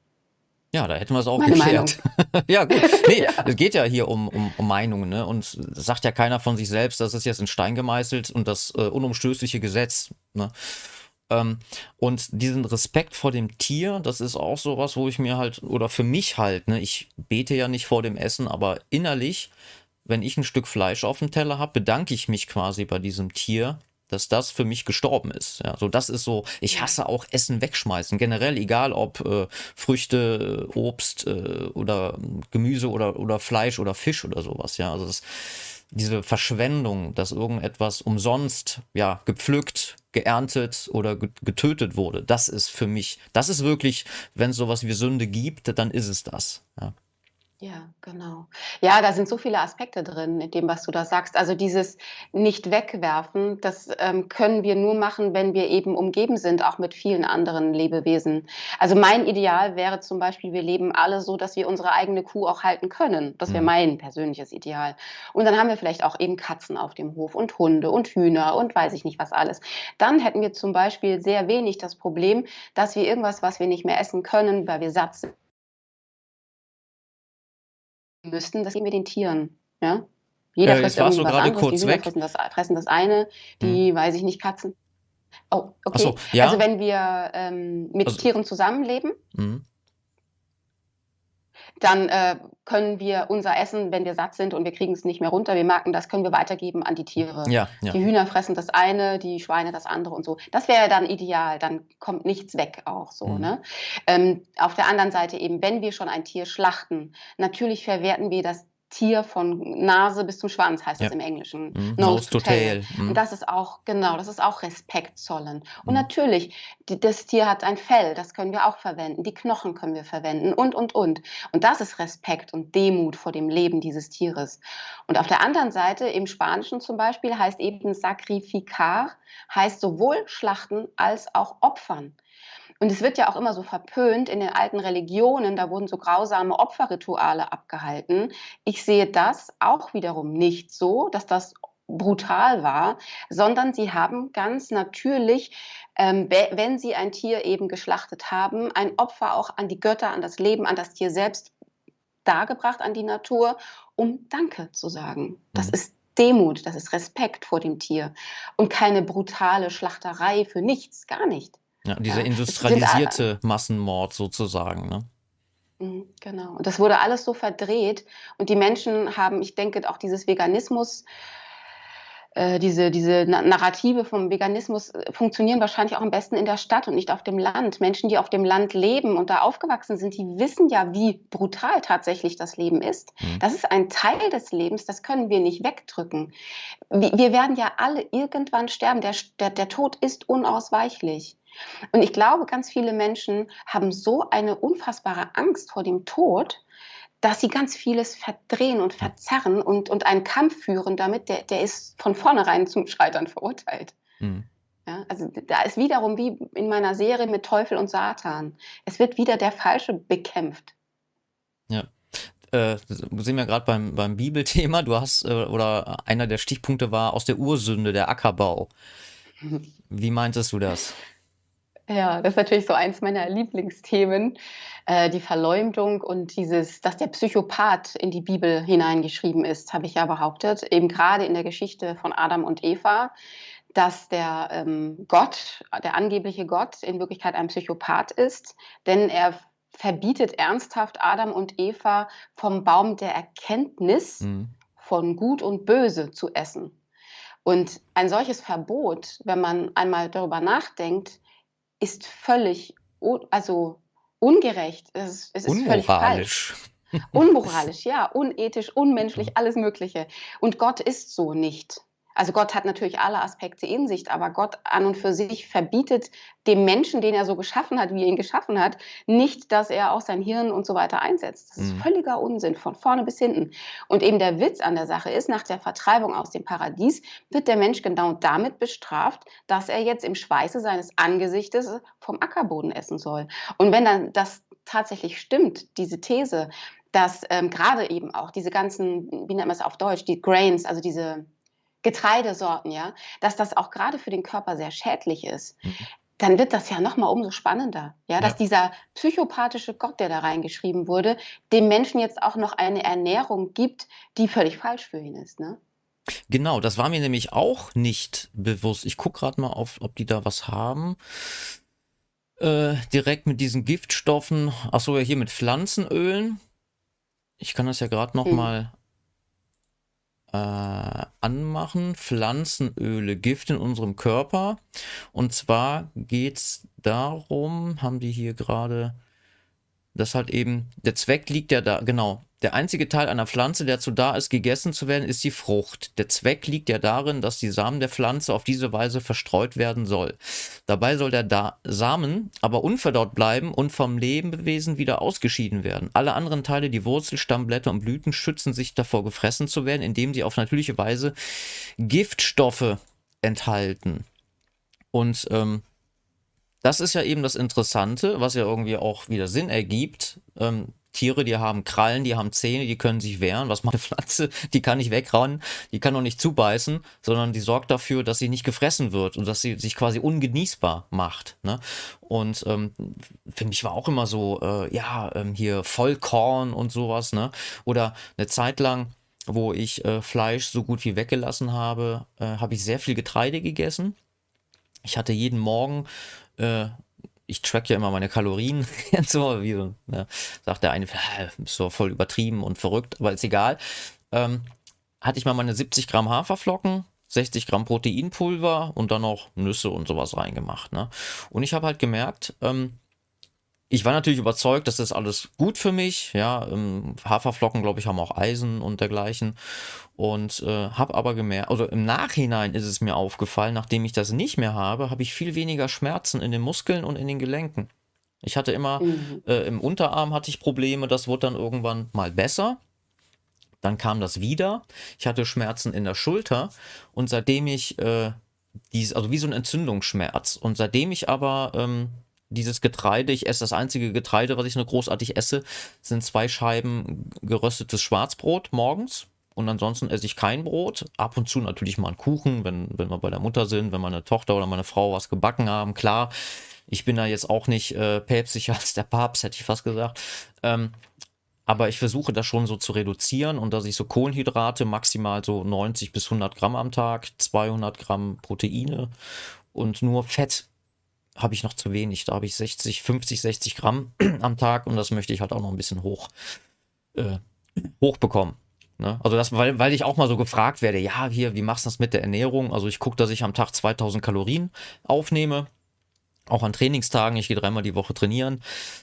Ja, da hätten wir es auch Meine geklärt. <laughs> ja, gut. <laughs> Nee, ja. es geht ja hier um, um, um Meinungen, ne? Und sagt ja keiner von sich selbst, das ist jetzt in Stein gemeißelt und das äh, unumstößliche Gesetz. Ne? Ähm, und diesen Respekt vor dem Tier, das ist auch so was, wo ich mir halt, oder für mich halt, ne, ich bete ja nicht vor dem Essen, aber innerlich, wenn ich ein Stück Fleisch auf dem Teller habe, bedanke ich mich quasi bei diesem Tier, dass das für mich gestorben ist. Ja, so das ist so, ich hasse auch Essen wegschmeißen. Generell, egal ob äh, Früchte, Obst äh, oder Gemüse oder, oder Fleisch oder Fisch oder sowas. Ja, also das, diese Verschwendung, dass irgendetwas umsonst, ja, gepflückt, geerntet oder getötet wurde, das ist für mich, das ist wirklich, wenn es sowas wie Sünde gibt, dann ist es das. Ja. Ja, genau. Ja, da sind so viele Aspekte drin in dem, was du da sagst. Also dieses nicht wegwerfen, das ähm, können wir nur machen, wenn wir eben umgeben sind, auch mit vielen anderen Lebewesen. Also mein Ideal wäre zum Beispiel, wir leben alle so, dass wir unsere eigene Kuh auch halten können. Das wäre mhm. mein persönliches Ideal. Und dann haben wir vielleicht auch eben Katzen auf dem Hof und Hunde und Hühner und weiß ich nicht was alles. Dann hätten wir zum Beispiel sehr wenig das Problem, dass wir irgendwas, was wir nicht mehr essen können, weil wir satt sind müssten, das geben wir den Tieren. Ja? Jeder äh, frisst irgendwas so anderes. Kurz die weg. Fressen das, fressen das eine, die, hm. weiß ich nicht, Katzen. Oh, okay. So, ja. Also wenn wir ähm, mit also, Tieren zusammenleben, mhm dann äh, können wir unser Essen, wenn wir satt sind und wir kriegen es nicht mehr runter, wir merken, das können wir weitergeben an die Tiere. Ja, ja. Die Hühner fressen das eine, die Schweine das andere und so. Das wäre dann ideal, dann kommt nichts weg auch so. Mhm. Ne? Ähm, auf der anderen Seite eben, wenn wir schon ein Tier schlachten, natürlich verwerten wir das Tier von Nase bis zum Schwanz heißt ja. das im Englischen. Mhm. Nose, Nose to tail. tail. Mhm. Und das ist auch, genau, das ist auch Respekt zollen. Und mhm. natürlich, die, das Tier hat ein Fell, das können wir auch verwenden. Die Knochen können wir verwenden und, und, und. Und das ist Respekt und Demut vor dem Leben dieses Tieres. Und auf der anderen Seite, im Spanischen zum Beispiel, heißt eben sacrificar, heißt sowohl schlachten als auch opfern. Und es wird ja auch immer so verpönt in den alten Religionen, da wurden so grausame Opferrituale abgehalten. Ich sehe das auch wiederum nicht so, dass das brutal war, sondern sie haben ganz natürlich, ähm, wenn sie ein Tier eben geschlachtet haben, ein Opfer auch an die Götter, an das Leben, an das Tier selbst dargebracht, an die Natur, um Danke zu sagen. Das mhm. ist Demut, das ist Respekt vor dem Tier und keine brutale Schlachterei für nichts, gar nicht. Ja, dieser industrialisierte Massenmord sozusagen, ne? Mhm, genau. Und das wurde alles so verdreht. Und die Menschen haben, ich denke, auch dieses Veganismus, äh, diese, diese Narrative vom Veganismus äh, funktionieren wahrscheinlich auch am besten in der Stadt und nicht auf dem Land. Menschen, die auf dem Land leben und da aufgewachsen sind, die wissen ja, wie brutal tatsächlich das Leben ist. Mhm. Das ist ein Teil des Lebens, das können wir nicht wegdrücken. Wir werden ja alle irgendwann sterben. Der, der, der Tod ist unausweichlich. Und ich glaube, ganz viele Menschen haben so eine unfassbare Angst vor dem Tod, dass sie ganz vieles verdrehen und verzerren und, und einen Kampf führen damit, der, der ist von vornherein zum Scheitern verurteilt. Mhm. Ja, also da ist wiederum wie in meiner Serie mit Teufel und Satan. Es wird wieder der Falsche bekämpft. Ja. Äh, sind wir gerade beim, beim Bibelthema. Du hast, äh, oder einer der Stichpunkte war aus der Ursünde, der Ackerbau. <laughs> Wie meintest du das? Ja, das ist natürlich so eins meiner Lieblingsthemen, äh, die Verleumdung und dieses, dass der Psychopath in die Bibel hineingeschrieben ist, habe ich ja behauptet, eben gerade in der Geschichte von Adam und Eva, dass der ähm, Gott, der angebliche Gott, in Wirklichkeit ein Psychopath ist, denn er verbietet ernsthaft Adam und Eva vom Baum der Erkenntnis mhm. von Gut und Böse zu essen. Und ein solches Verbot, wenn man einmal darüber nachdenkt, ist völlig also ungerecht. Es, es ist völlig falsch. Unmoralisch, ja, unethisch, unmenschlich, alles Mögliche. Und Gott ist so nicht. Also Gott hat natürlich alle Aspekte in sich, aber Gott an und für sich verbietet dem Menschen, den er so geschaffen hat, wie er ihn geschaffen hat, nicht, dass er auch sein Hirn und so weiter einsetzt. Das ist mhm. völliger Unsinn, von vorne bis hinten. Und eben der Witz an der Sache ist, nach der Vertreibung aus dem Paradies wird der Mensch genau damit bestraft, dass er jetzt im Schweiße seines Angesichtes vom Ackerboden essen soll. Und wenn dann das tatsächlich stimmt, diese These, dass ähm, gerade eben auch diese ganzen, wie nennt man es auf Deutsch, die Grains, also diese Getreidesorten, ja, dass das auch gerade für den Körper sehr schädlich ist, mhm. dann wird das ja nochmal umso spannender, ja, dass ja. dieser psychopathische Gott, der da reingeschrieben wurde, dem Menschen jetzt auch noch eine Ernährung gibt, die völlig falsch für ihn ist, ne? Genau, das war mir nämlich auch nicht bewusst. Ich gucke gerade mal auf, ob die da was haben. Äh, direkt mit diesen Giftstoffen. Achso, ja, hier mit Pflanzenölen. Ich kann das ja gerade noch hm. mal äh, anmachen, Pflanzenöle, Gift in unserem Körper. Und zwar geht es darum, haben die hier gerade, dass halt eben, der Zweck liegt ja da, genau, der einzige Teil einer Pflanze, der dazu da ist, gegessen zu werden, ist die Frucht. Der Zweck liegt ja darin, dass die Samen der Pflanze auf diese Weise verstreut werden soll. Dabei soll der da Samen aber unverdaut bleiben und vom Lebewesen wieder ausgeschieden werden. Alle anderen Teile, die Wurzel, Stammblätter und Blüten, schützen sich davor, gefressen zu werden, indem sie auf natürliche Weise Giftstoffe enthalten. Und ähm, das ist ja eben das Interessante, was ja irgendwie auch wieder Sinn ergibt. Ähm, Tiere, die haben Krallen, die haben Zähne, die können sich wehren. Was macht eine Pflanze? Die kann nicht wegrennen, die kann auch nicht zubeißen, sondern die sorgt dafür, dass sie nicht gefressen wird und dass sie sich quasi ungenießbar macht. Ne? Und ähm, für mich war auch immer so, äh, ja, ähm, hier Vollkorn und sowas. Ne? Oder eine Zeit lang, wo ich äh, Fleisch so gut wie weggelassen habe, äh, habe ich sehr viel Getreide gegessen. Ich hatte jeden Morgen äh, ich track ja immer meine Kalorien, <laughs> so wie so, ne, sagt der eine, so voll übertrieben und verrückt, aber ist egal. Ähm, hatte ich mal meine 70 Gramm Haferflocken, 60 Gramm Proteinpulver und dann noch Nüsse und sowas reingemacht. Ne? Und ich habe halt gemerkt, ähm, ich war natürlich überzeugt, dass das alles gut für mich. Ja, ähm, Haferflocken, glaube ich, haben auch Eisen und dergleichen. Und äh, habe aber gemerkt, also im Nachhinein ist es mir aufgefallen, nachdem ich das nicht mehr habe, habe ich viel weniger Schmerzen in den Muskeln und in den Gelenken. Ich hatte immer, mhm. äh, im Unterarm hatte ich Probleme, das wurde dann irgendwann mal besser. Dann kam das wieder. Ich hatte Schmerzen in der Schulter und seitdem ich, äh, dies, also wie so ein Entzündungsschmerz. Und seitdem ich aber ähm, dieses Getreide, ich esse das einzige Getreide, was ich nur großartig esse, sind zwei Scheiben geröstetes Schwarzbrot morgens und ansonsten esse ich kein Brot. Ab und zu natürlich mal einen Kuchen, wenn, wenn wir bei der Mutter sind, wenn meine Tochter oder meine Frau was gebacken haben. Klar, ich bin da jetzt auch nicht äh, päpstlicher <laughs> als der Papst, hätte ich fast gesagt. Ähm, aber ich versuche das schon so zu reduzieren und dass ich so Kohlenhydrate maximal so 90 bis 100 Gramm am Tag, 200 Gramm Proteine und nur Fett habe ich noch zu wenig. Da habe ich 60, 50, 60 Gramm <clears throat> am Tag und das möchte ich halt auch noch ein bisschen hoch, äh, hoch bekommen. Ne? Also das, weil, weil ich auch mal so gefragt werde, ja, hier, wie machst du das mit der Ernährung? Also ich gucke, dass ich am Tag 2000 Kalorien aufnehme. Auch an Trainingstagen, ich gehe dreimal die Woche trainieren,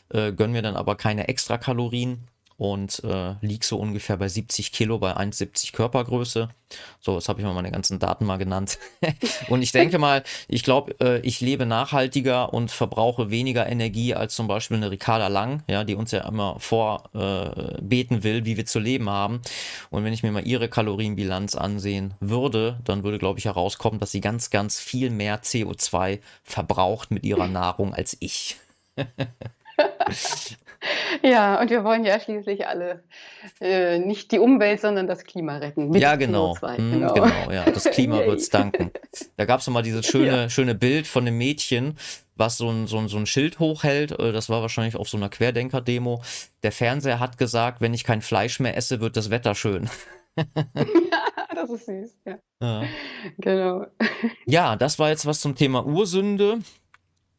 äh, gönne mir dann aber keine extra Kalorien. Und äh, liege so ungefähr bei 70 Kilo, bei 1,70 Körpergröße. So, jetzt habe ich mal meine ganzen Daten mal genannt. <laughs> und ich denke mal, ich glaube, äh, ich lebe nachhaltiger und verbrauche weniger Energie als zum Beispiel eine Ricarda Lang, ja, die uns ja immer vorbeten äh, will, wie wir zu leben haben. Und wenn ich mir mal ihre Kalorienbilanz ansehen würde, dann würde, glaube ich, herauskommen, dass sie ganz, ganz viel mehr CO2 verbraucht mit ihrer Nahrung als ich. <laughs> <laughs> Ja, und wir wollen ja schließlich alle äh, nicht die Umwelt, sondern das Klima retten. Ja, genau. CO2, mhm, genau. genau. ja. Das Klima <laughs> wird es danken. Da gab es mal dieses schöne, ja. schöne Bild von dem Mädchen, was so ein, so, ein, so ein Schild hochhält. Äh, das war wahrscheinlich auf so einer Querdenker-Demo. Der Fernseher hat gesagt, wenn ich kein Fleisch mehr esse, wird das Wetter schön. <laughs> das ist süß, ja. ja. Genau. Ja, das war jetzt was zum Thema Ursünde.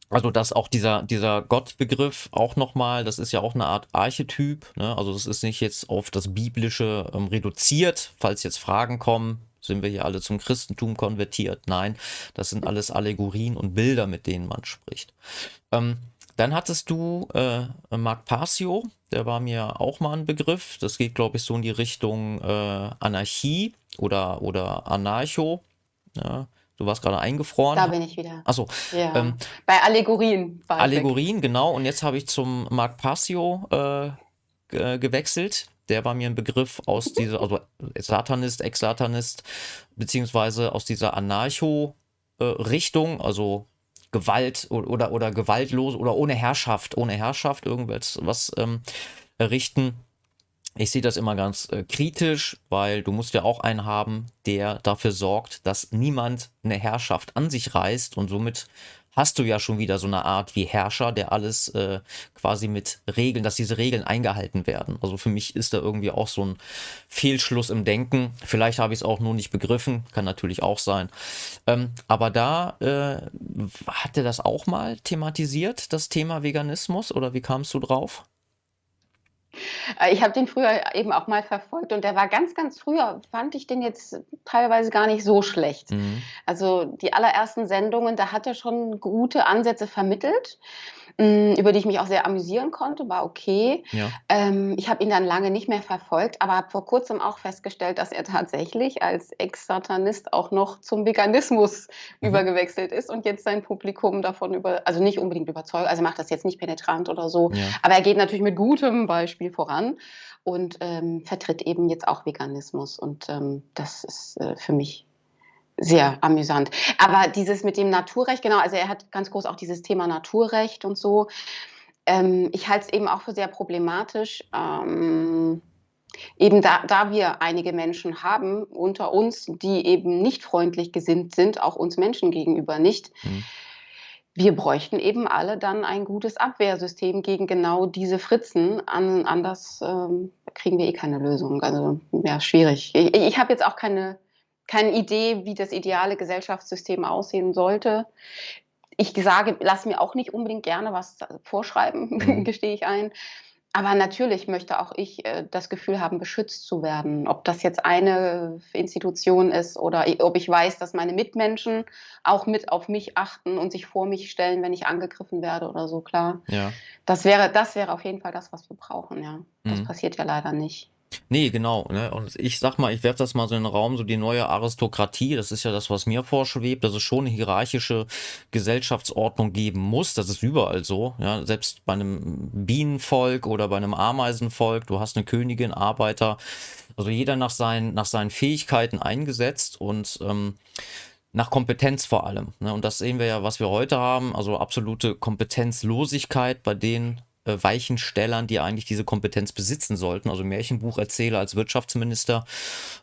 Also dass auch dieser, dieser Gottbegriff auch nochmal, das ist ja auch eine Art Archetyp, ne? also das ist nicht jetzt auf das Biblische ähm, reduziert, falls jetzt Fragen kommen, sind wir hier alle zum Christentum konvertiert? Nein, das sind alles Allegorien und Bilder, mit denen man spricht. Ähm, dann hattest du äh, Marc Passio, der war mir auch mal ein Begriff. Das geht, glaube ich, so in die Richtung äh, Anarchie oder, oder Anarcho. Ja. Du warst gerade eingefroren. Da bin ich wieder. Achso. Ja. Ähm, Bei Allegorien. War Allegorien, genau. Und jetzt habe ich zum Marc Passio äh, gewechselt. Der war mir ein Begriff aus dieser, also Satanist, Ex-Satanist, beziehungsweise aus dieser Anarcho-Richtung, also Gewalt oder, oder, oder gewaltlos oder ohne Herrschaft, ohne Herrschaft irgendwas was ähm, errichten. Ich sehe das immer ganz äh, kritisch, weil du musst ja auch einen haben, der dafür sorgt, dass niemand eine Herrschaft an sich reißt und somit hast du ja schon wieder so eine Art wie Herrscher, der alles äh, quasi mit Regeln, dass diese Regeln eingehalten werden. Also für mich ist da irgendwie auch so ein Fehlschluss im Denken. Vielleicht habe ich es auch nur nicht begriffen, kann natürlich auch sein. Ähm, aber da äh, hat er das auch mal thematisiert, das Thema Veganismus, oder wie kamst du drauf? Äh, ich habe den früher eben auch mal verfolgt und der war ganz, ganz früher, fand ich den jetzt teilweise gar nicht so schlecht. Mhm. Also die allerersten Sendungen, da hat er schon gute Ansätze vermittelt. Mm, über die ich mich auch sehr amüsieren konnte, war okay. Ja. Ähm, ich habe ihn dann lange nicht mehr verfolgt, aber habe vor kurzem auch festgestellt, dass er tatsächlich als Ex-Satanist auch noch zum Veganismus mhm. übergewechselt ist und jetzt sein Publikum davon über, also nicht unbedingt überzeugt, also macht das jetzt nicht penetrant oder so, ja. aber er geht natürlich mit gutem Beispiel voran und ähm, vertritt eben jetzt auch Veganismus und ähm, das ist äh, für mich sehr amüsant. Aber dieses mit dem Naturrecht, genau, also er hat ganz groß auch dieses Thema Naturrecht und so. Ähm, ich halte es eben auch für sehr problematisch. Ähm, eben da, da wir einige Menschen haben unter uns, die eben nicht freundlich gesinnt sind, auch uns Menschen gegenüber nicht. Mhm. Wir bräuchten eben alle dann ein gutes Abwehrsystem gegen genau diese Fritzen. An, anders ähm, kriegen wir eh keine Lösung. Also ja, schwierig. Ich, ich habe jetzt auch keine keine Idee, wie das ideale Gesellschaftssystem aussehen sollte. Ich sage, lass mir auch nicht unbedingt gerne was vorschreiben, <laughs> mhm. gestehe ich ein. Aber natürlich möchte auch ich äh, das Gefühl haben, beschützt zu werden. Ob das jetzt eine Institution ist oder ob ich weiß, dass meine Mitmenschen auch mit auf mich achten und sich vor mich stellen, wenn ich angegriffen werde oder so, klar. Ja. Das wäre, das wäre auf jeden Fall das, was wir brauchen, ja. Das mhm. passiert ja leider nicht. Nee, genau. Ne? Und ich sag mal, ich werfe das mal so in den Raum, so die neue Aristokratie, das ist ja das, was mir vorschwebt, dass es schon eine hierarchische Gesellschaftsordnung geben muss. Das ist überall so. Ja? Selbst bei einem Bienenvolk oder bei einem Ameisenvolk, du hast eine Königin, Arbeiter, also jeder nach seinen, nach seinen Fähigkeiten eingesetzt und ähm, nach Kompetenz vor allem. Ne? Und das sehen wir ja, was wir heute haben, also absolute Kompetenzlosigkeit bei denen, Weichenstellern, die eigentlich diese Kompetenz besitzen sollten. Also Märchenbucherzähler als Wirtschaftsminister,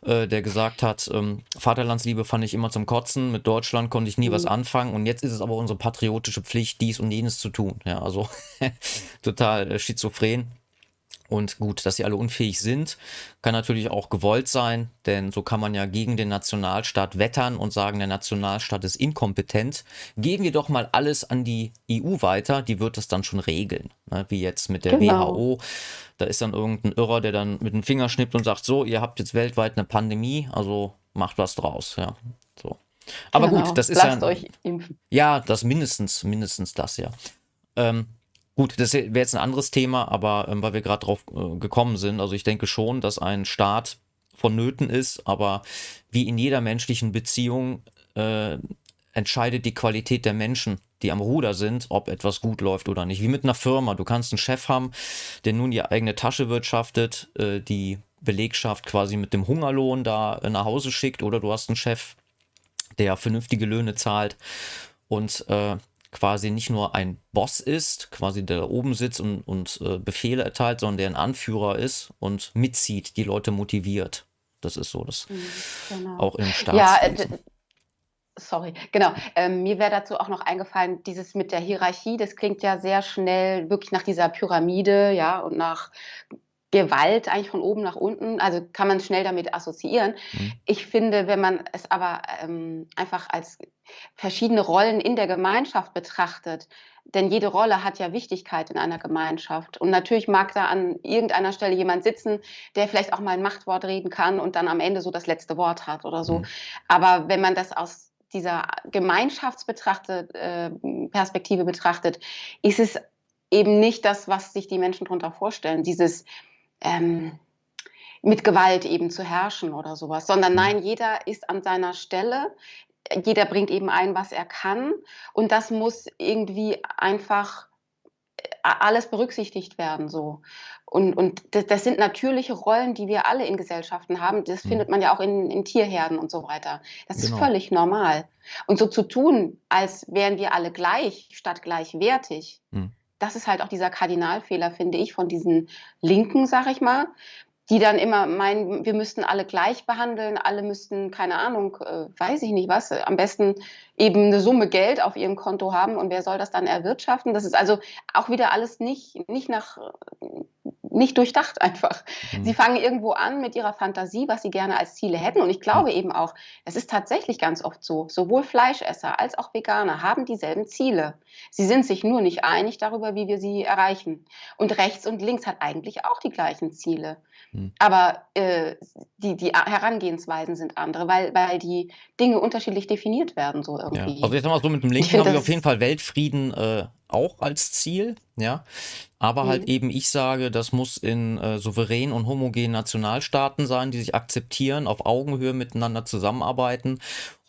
äh, der gesagt hat, ähm, Vaterlandsliebe fand ich immer zum Kotzen, mit Deutschland konnte ich nie mhm. was anfangen und jetzt ist es aber unsere patriotische Pflicht, dies und jenes zu tun. Ja, also <laughs> total äh, schizophren. Und gut, dass sie alle unfähig sind, kann natürlich auch gewollt sein, denn so kann man ja gegen den Nationalstaat wettern und sagen, der Nationalstaat ist inkompetent. Geben wir doch mal alles an die EU weiter, die wird das dann schon regeln. Ne? Wie jetzt mit der genau. WHO. Da ist dann irgendein Irrer, der dann mit dem Finger schnippt und sagt, so, ihr habt jetzt weltweit eine Pandemie, also macht was draus. Ja, so. Aber genau. gut, das ist Lasst ja. Euch impfen. Ja, das mindestens, mindestens das, ja. Ähm, Gut, das wäre jetzt ein anderes Thema, aber ähm, weil wir gerade drauf äh, gekommen sind, also ich denke schon, dass ein Staat vonnöten ist, aber wie in jeder menschlichen Beziehung äh, entscheidet die Qualität der Menschen, die am Ruder sind, ob etwas gut läuft oder nicht. Wie mit einer Firma. Du kannst einen Chef haben, der nun die eigene Tasche wirtschaftet, äh, die Belegschaft quasi mit dem Hungerlohn da nach Hause schickt, oder du hast einen Chef, der vernünftige Löhne zahlt und äh, quasi nicht nur ein Boss ist, quasi der da oben sitzt und, und äh, Befehle erteilt, sondern der ein Anführer ist und mitzieht, die Leute motiviert. Das ist so, das mhm, genau. auch im Staat. Ja, äh, Sorry, genau. Ähm, mir wäre dazu auch noch eingefallen, dieses mit der Hierarchie, das klingt ja sehr schnell wirklich nach dieser Pyramide, ja, und nach Gewalt eigentlich von oben nach unten. Also kann man schnell damit assoziieren. Mhm. Ich finde, wenn man es aber ähm, einfach als verschiedene Rollen in der Gemeinschaft betrachtet, denn jede Rolle hat ja Wichtigkeit in einer Gemeinschaft. Und natürlich mag da an irgendeiner Stelle jemand sitzen, der vielleicht auch mal ein Machtwort reden kann und dann am Ende so das letzte Wort hat oder so. Mhm. Aber wenn man das aus dieser Gemeinschaftsperspektive äh, betrachtet, ist es eben nicht das, was sich die Menschen darunter vorstellen, dieses ähm, mit Gewalt eben zu herrschen oder sowas, sondern mhm. nein, jeder ist an seiner Stelle, jeder bringt eben ein, was er kann und das muss irgendwie einfach alles berücksichtigt werden so. Und, und das, das, sind natürliche Rollen, die wir alle in Gesellschaften haben. Das mhm. findet man ja auch in, in, Tierherden und so weiter. Das genau. ist völlig normal. Und so zu tun, als wären wir alle gleich statt gleichwertig, mhm. Das ist halt auch dieser Kardinalfehler, finde ich, von diesen Linken, sag ich mal, die dann immer meinen, wir müssten alle gleich behandeln, alle müssten, keine Ahnung, äh, weiß ich nicht was, am besten eben eine Summe Geld auf ihrem Konto haben und wer soll das dann erwirtschaften? Das ist also auch wieder alles nicht, nicht nach, nicht durchdacht einfach. Mhm. Sie fangen irgendwo an mit ihrer Fantasie, was sie gerne als Ziele hätten und ich glaube mhm. eben auch, es ist tatsächlich ganz oft so, sowohl Fleischesser als auch Veganer haben dieselben Ziele. Sie sind sich nur nicht einig darüber, wie wir sie erreichen. Und rechts und links hat eigentlich auch die gleichen Ziele. Hm. Aber äh, die, die Herangehensweisen sind andere, weil, weil die Dinge unterschiedlich definiert werden, so irgendwie. Ja. Also jetzt mal so mit dem Linken <laughs> habe ich auf jeden Fall Weltfrieden äh, auch als Ziel, ja. Aber halt mhm. halt eben, ich sage, das muss in äh, souveränen und homogenen Nationalstaaten sein, die sich akzeptieren, auf Augenhöhe miteinander zusammenarbeiten,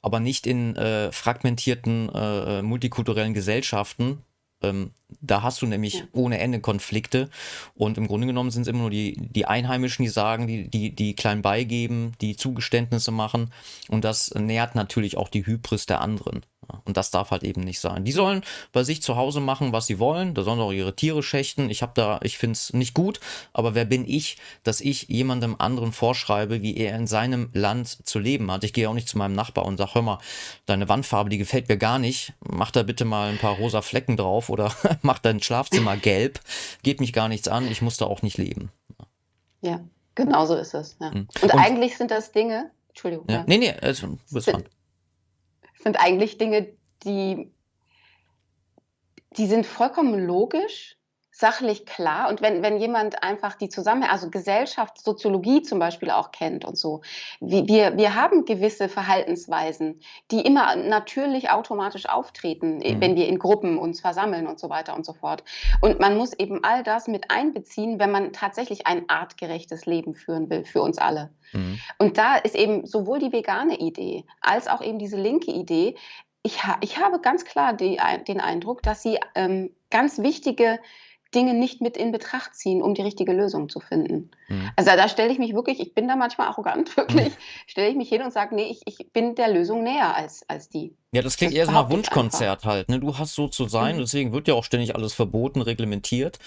aber nicht in äh, fragmentierten äh, multikulturellen Gesellschaften, ähm, da hast du nämlich ja. ohne Ende Konflikte und im Grunde genommen sind es immer nur die, die Einheimischen, die sagen, die, die, die klein beigeben, die Zugeständnisse machen und das nährt natürlich auch die Hybris der anderen. Und das darf halt eben nicht sein. Die sollen bei sich zu Hause machen, was sie wollen. Da sollen auch ihre Tiere schächten. Ich habe da, ich finde es nicht gut, aber wer bin ich, dass ich jemandem anderen vorschreibe, wie er in seinem Land zu leben hat? Ich gehe auch nicht zu meinem Nachbar und sage, hör mal, deine Wandfarbe, die gefällt mir gar nicht. Mach da bitte mal ein paar rosa Flecken drauf oder <laughs> mach dein Schlafzimmer gelb. Geht mich gar nichts an. Ich muss da auch nicht leben. Ja, genau so ist es. Ja. Hm. Und, und, eigentlich sind das Dinge, Entschuldigung. Ja. Ja. Nee, nee, also, du bist dran sind eigentlich Dinge, die, die sind vollkommen logisch, sachlich klar. Und wenn, wenn jemand einfach die Zusammenhänge, also Gesellschaft, Soziologie zum Beispiel auch kennt und so, wir, wir haben gewisse Verhaltensweisen, die immer natürlich automatisch auftreten, mhm. wenn wir in Gruppen uns versammeln und so weiter und so fort. Und man muss eben all das mit einbeziehen, wenn man tatsächlich ein artgerechtes Leben führen will für uns alle. Mhm. Und da ist eben sowohl die vegane Idee als auch eben diese linke Idee, ich, ha ich habe ganz klar die, den Eindruck, dass sie ähm, ganz wichtige Dinge nicht mit in Betracht ziehen, um die richtige Lösung zu finden. Mhm. Also da stelle ich mich wirklich, ich bin da manchmal arrogant, <laughs> wirklich, mhm. stelle ich mich hin und sage, nee, ich, ich bin der Lösung näher als, als die. Ja, das klingt das eher so nach Wunschkonzert halt. Ne? Du hast so zu sein, mhm. deswegen wird ja auch ständig alles verboten, reglementiert.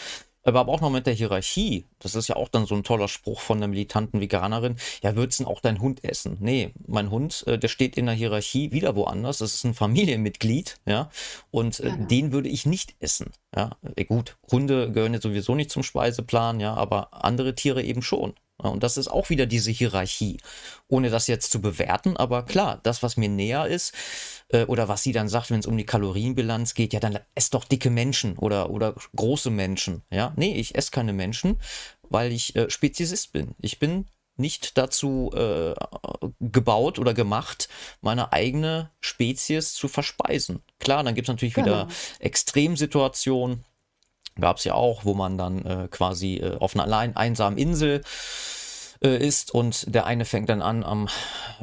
Aber auch noch mit der Hierarchie. Das ist ja auch dann so ein toller Spruch von der militanten Veganerin. Ja, würdest du auch deinen Hund essen? Nee, mein Hund, äh, der steht in der Hierarchie wieder woanders. Das ist ein Familienmitglied, ja. Und äh, ja. den würde ich nicht essen. Ja, äh, gut, Hunde gehören jetzt sowieso nicht zum Speiseplan, ja, aber andere Tiere eben schon. Und das ist auch wieder diese Hierarchie. Ohne das jetzt zu bewerten, aber klar, das, was mir näher ist, äh, oder was sie dann sagt, wenn es um die Kalorienbilanz geht, ja, dann ess doch dicke Menschen oder, oder große Menschen. Ja, nee, ich esse keine Menschen, weil ich äh, Speziesist bin. Ich bin nicht dazu äh, gebaut oder gemacht, meine eigene Spezies zu verspeisen. Klar, dann gibt es natürlich genau. wieder Extremsituationen, Gab es ja auch, wo man dann äh, quasi äh, auf einer allein einsamen Insel äh, ist und der eine fängt dann an, am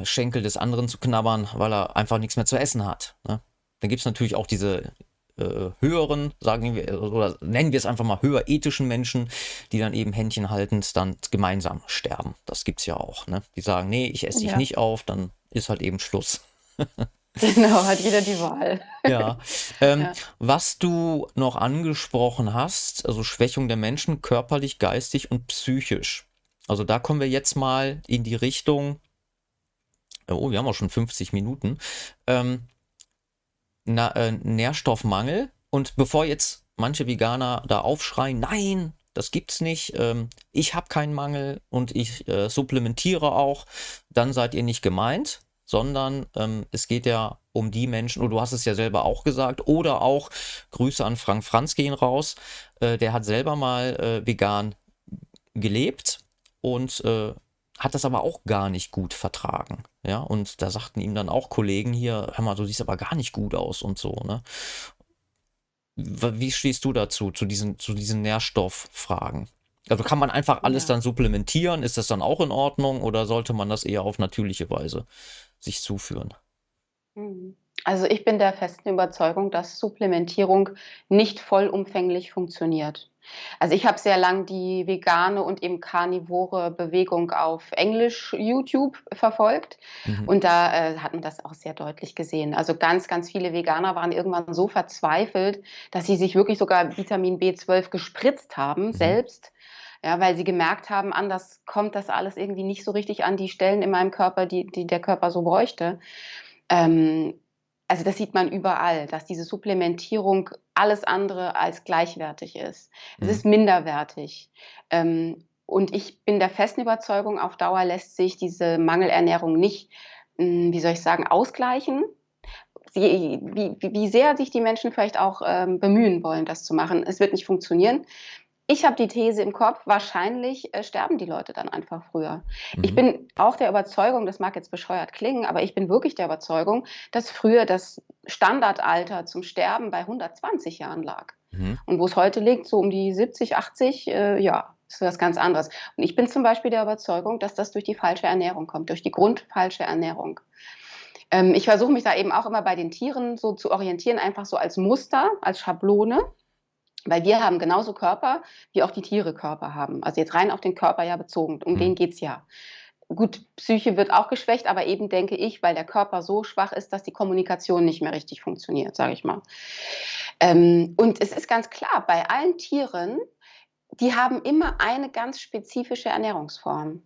Schenkel des anderen zu knabbern, weil er einfach nichts mehr zu essen hat. Ne? Dann gibt es natürlich auch diese äh, höheren, sagen wir, oder nennen wir es einfach mal höher ethischen Menschen, die dann eben Händchen haltend dann gemeinsam sterben. Das gibt es ja auch. Ne? Die sagen, nee, ich esse dich ja. nicht auf, dann ist halt eben Schluss. <laughs> Genau, hat jeder die Wahl. Ja. Ähm, ja. Was du noch angesprochen hast, also Schwächung der Menschen körperlich, geistig und psychisch. Also da kommen wir jetzt mal in die Richtung, oh, wir haben auch schon 50 Minuten, ähm, na, äh, Nährstoffmangel. Und bevor jetzt manche Veganer da aufschreien, nein, das gibt's nicht, ähm, ich habe keinen Mangel und ich äh, supplementiere auch, dann seid ihr nicht gemeint sondern ähm, es geht ja um die Menschen, und du hast es ja selber auch gesagt, oder auch Grüße an Frank Franz gehen raus, äh, der hat selber mal äh, vegan gelebt und äh, hat das aber auch gar nicht gut vertragen. Ja, und da sagten ihm dann auch Kollegen hier, hör mal, du siehst aber gar nicht gut aus und so, ne? Wie stehst du dazu, zu diesen, zu diesen Nährstofffragen? Also kann man einfach alles ja. dann supplementieren? Ist das dann auch in Ordnung oder sollte man das eher auf natürliche Weise sich zuführen? Mhm. Also ich bin der festen Überzeugung, dass Supplementierung nicht vollumfänglich funktioniert. Also ich habe sehr lang die vegane und eben karnivore Bewegung auf Englisch YouTube verfolgt mhm. und da äh, hat man das auch sehr deutlich gesehen. Also ganz, ganz viele Veganer waren irgendwann so verzweifelt, dass sie sich wirklich sogar Vitamin B12 gespritzt haben mhm. selbst ja, weil sie gemerkt haben, anders kommt das alles irgendwie nicht so richtig an die Stellen in meinem Körper, die, die der Körper so bräuchte. Ähm, also das sieht man überall, dass diese Supplementierung alles andere als gleichwertig ist. Es mhm. ist minderwertig. Ähm, und ich bin der festen Überzeugung, auf Dauer lässt sich diese Mangelernährung nicht, hm, wie soll ich sagen, ausgleichen. Sie, wie, wie sehr sich die Menschen vielleicht auch ähm, bemühen wollen, das zu machen. Es wird nicht funktionieren. Ich habe die These im Kopf, wahrscheinlich äh, sterben die Leute dann einfach früher. Mhm. Ich bin auch der Überzeugung, das mag jetzt bescheuert klingen, aber ich bin wirklich der Überzeugung, dass früher das Standardalter zum Sterben bei 120 Jahren lag. Mhm. Und wo es heute liegt, so um die 70, 80, äh, ja, ist was ganz anderes. Und ich bin zum Beispiel der Überzeugung, dass das durch die falsche Ernährung kommt, durch die grundfalsche Ernährung. Ähm, ich versuche mich da eben auch immer bei den Tieren so zu orientieren, einfach so als Muster, als Schablone. Weil wir haben genauso Körper, wie auch die Tiere Körper haben. Also jetzt rein auf den Körper ja bezogen. Um mhm. den geht es ja. Gut, Psyche wird auch geschwächt, aber eben denke ich, weil der Körper so schwach ist, dass die Kommunikation nicht mehr richtig funktioniert, sage ich mal. Ähm, und es ist ganz klar, bei allen Tieren, die haben immer eine ganz spezifische Ernährungsform.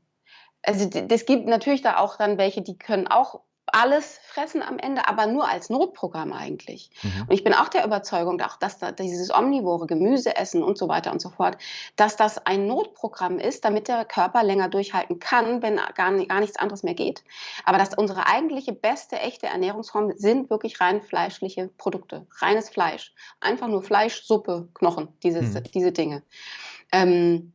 Also es gibt natürlich da auch dann welche, die können auch alles fressen am Ende, aber nur als Notprogramm eigentlich. Mhm. Und ich bin auch der Überzeugung, auch, dass da dieses omnivore Gemüse essen und so weiter und so fort, dass das ein Notprogramm ist, damit der Körper länger durchhalten kann, wenn gar, gar nichts anderes mehr geht. Aber dass unsere eigentliche beste, echte Ernährungsform sind wirklich rein fleischliche Produkte, reines Fleisch. Einfach nur Fleisch, Suppe, Knochen, dieses, mhm. diese Dinge. Ähm,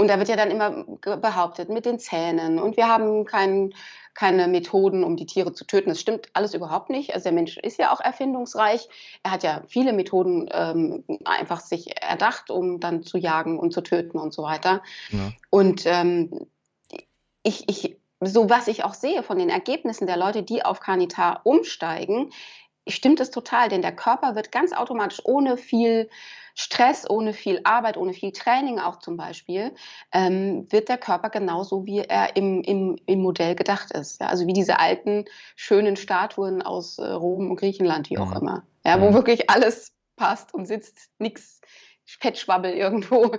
und da wird ja dann immer behauptet, mit den Zähnen. Und wir haben kein, keine Methoden, um die Tiere zu töten. Das stimmt alles überhaupt nicht. Also der Mensch ist ja auch erfindungsreich. Er hat ja viele Methoden ähm, einfach sich erdacht, um dann zu jagen und zu töten und so weiter. Ja. Und ähm, ich, ich, so was ich auch sehe von den Ergebnissen der Leute, die auf Carnitar umsteigen, stimmt es total, denn der Körper wird ganz automatisch ohne viel Stress, ohne viel Arbeit, ohne viel Training auch zum Beispiel, ähm, wird der Körper genauso, wie er im, im, im Modell gedacht ist. Ja? Also wie diese alten, schönen Statuen aus äh, Rom und Griechenland, wie auch mhm. immer. Ja, wo mhm. wirklich alles passt und sitzt, nichts Fettschwabbel irgendwo.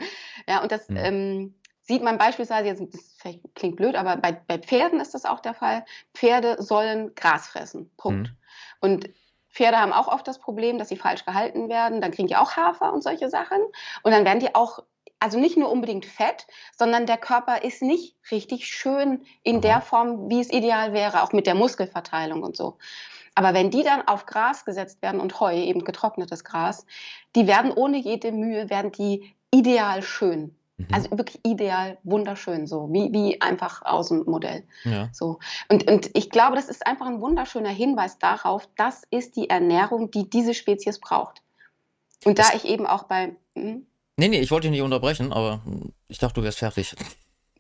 Ja, und das mhm. ähm, sieht man beispielsweise, jetzt das klingt blöd, aber bei, bei Pferden ist das auch der Fall. Pferde sollen Gras fressen. Punkt. Mhm. Und Pferde haben auch oft das Problem, dass sie falsch gehalten werden. Dann kriegen die auch Hafer und solche Sachen. Und dann werden die auch, also nicht nur unbedingt fett, sondern der Körper ist nicht richtig schön in der Form, wie es ideal wäre, auch mit der Muskelverteilung und so. Aber wenn die dann auf Gras gesetzt werden und Heu, eben getrocknetes Gras, die werden ohne jede Mühe, werden die ideal schön. Mhm. Also wirklich ideal, wunderschön, so wie, wie einfach aus dem Modell. Ja. So. Und, und ich glaube, das ist einfach ein wunderschöner Hinweis darauf, das ist die Ernährung, die diese Spezies braucht. Und da das, ich eben auch bei. Hm? Nee, nee, ich wollte dich nicht unterbrechen, aber ich dachte, du wärst fertig.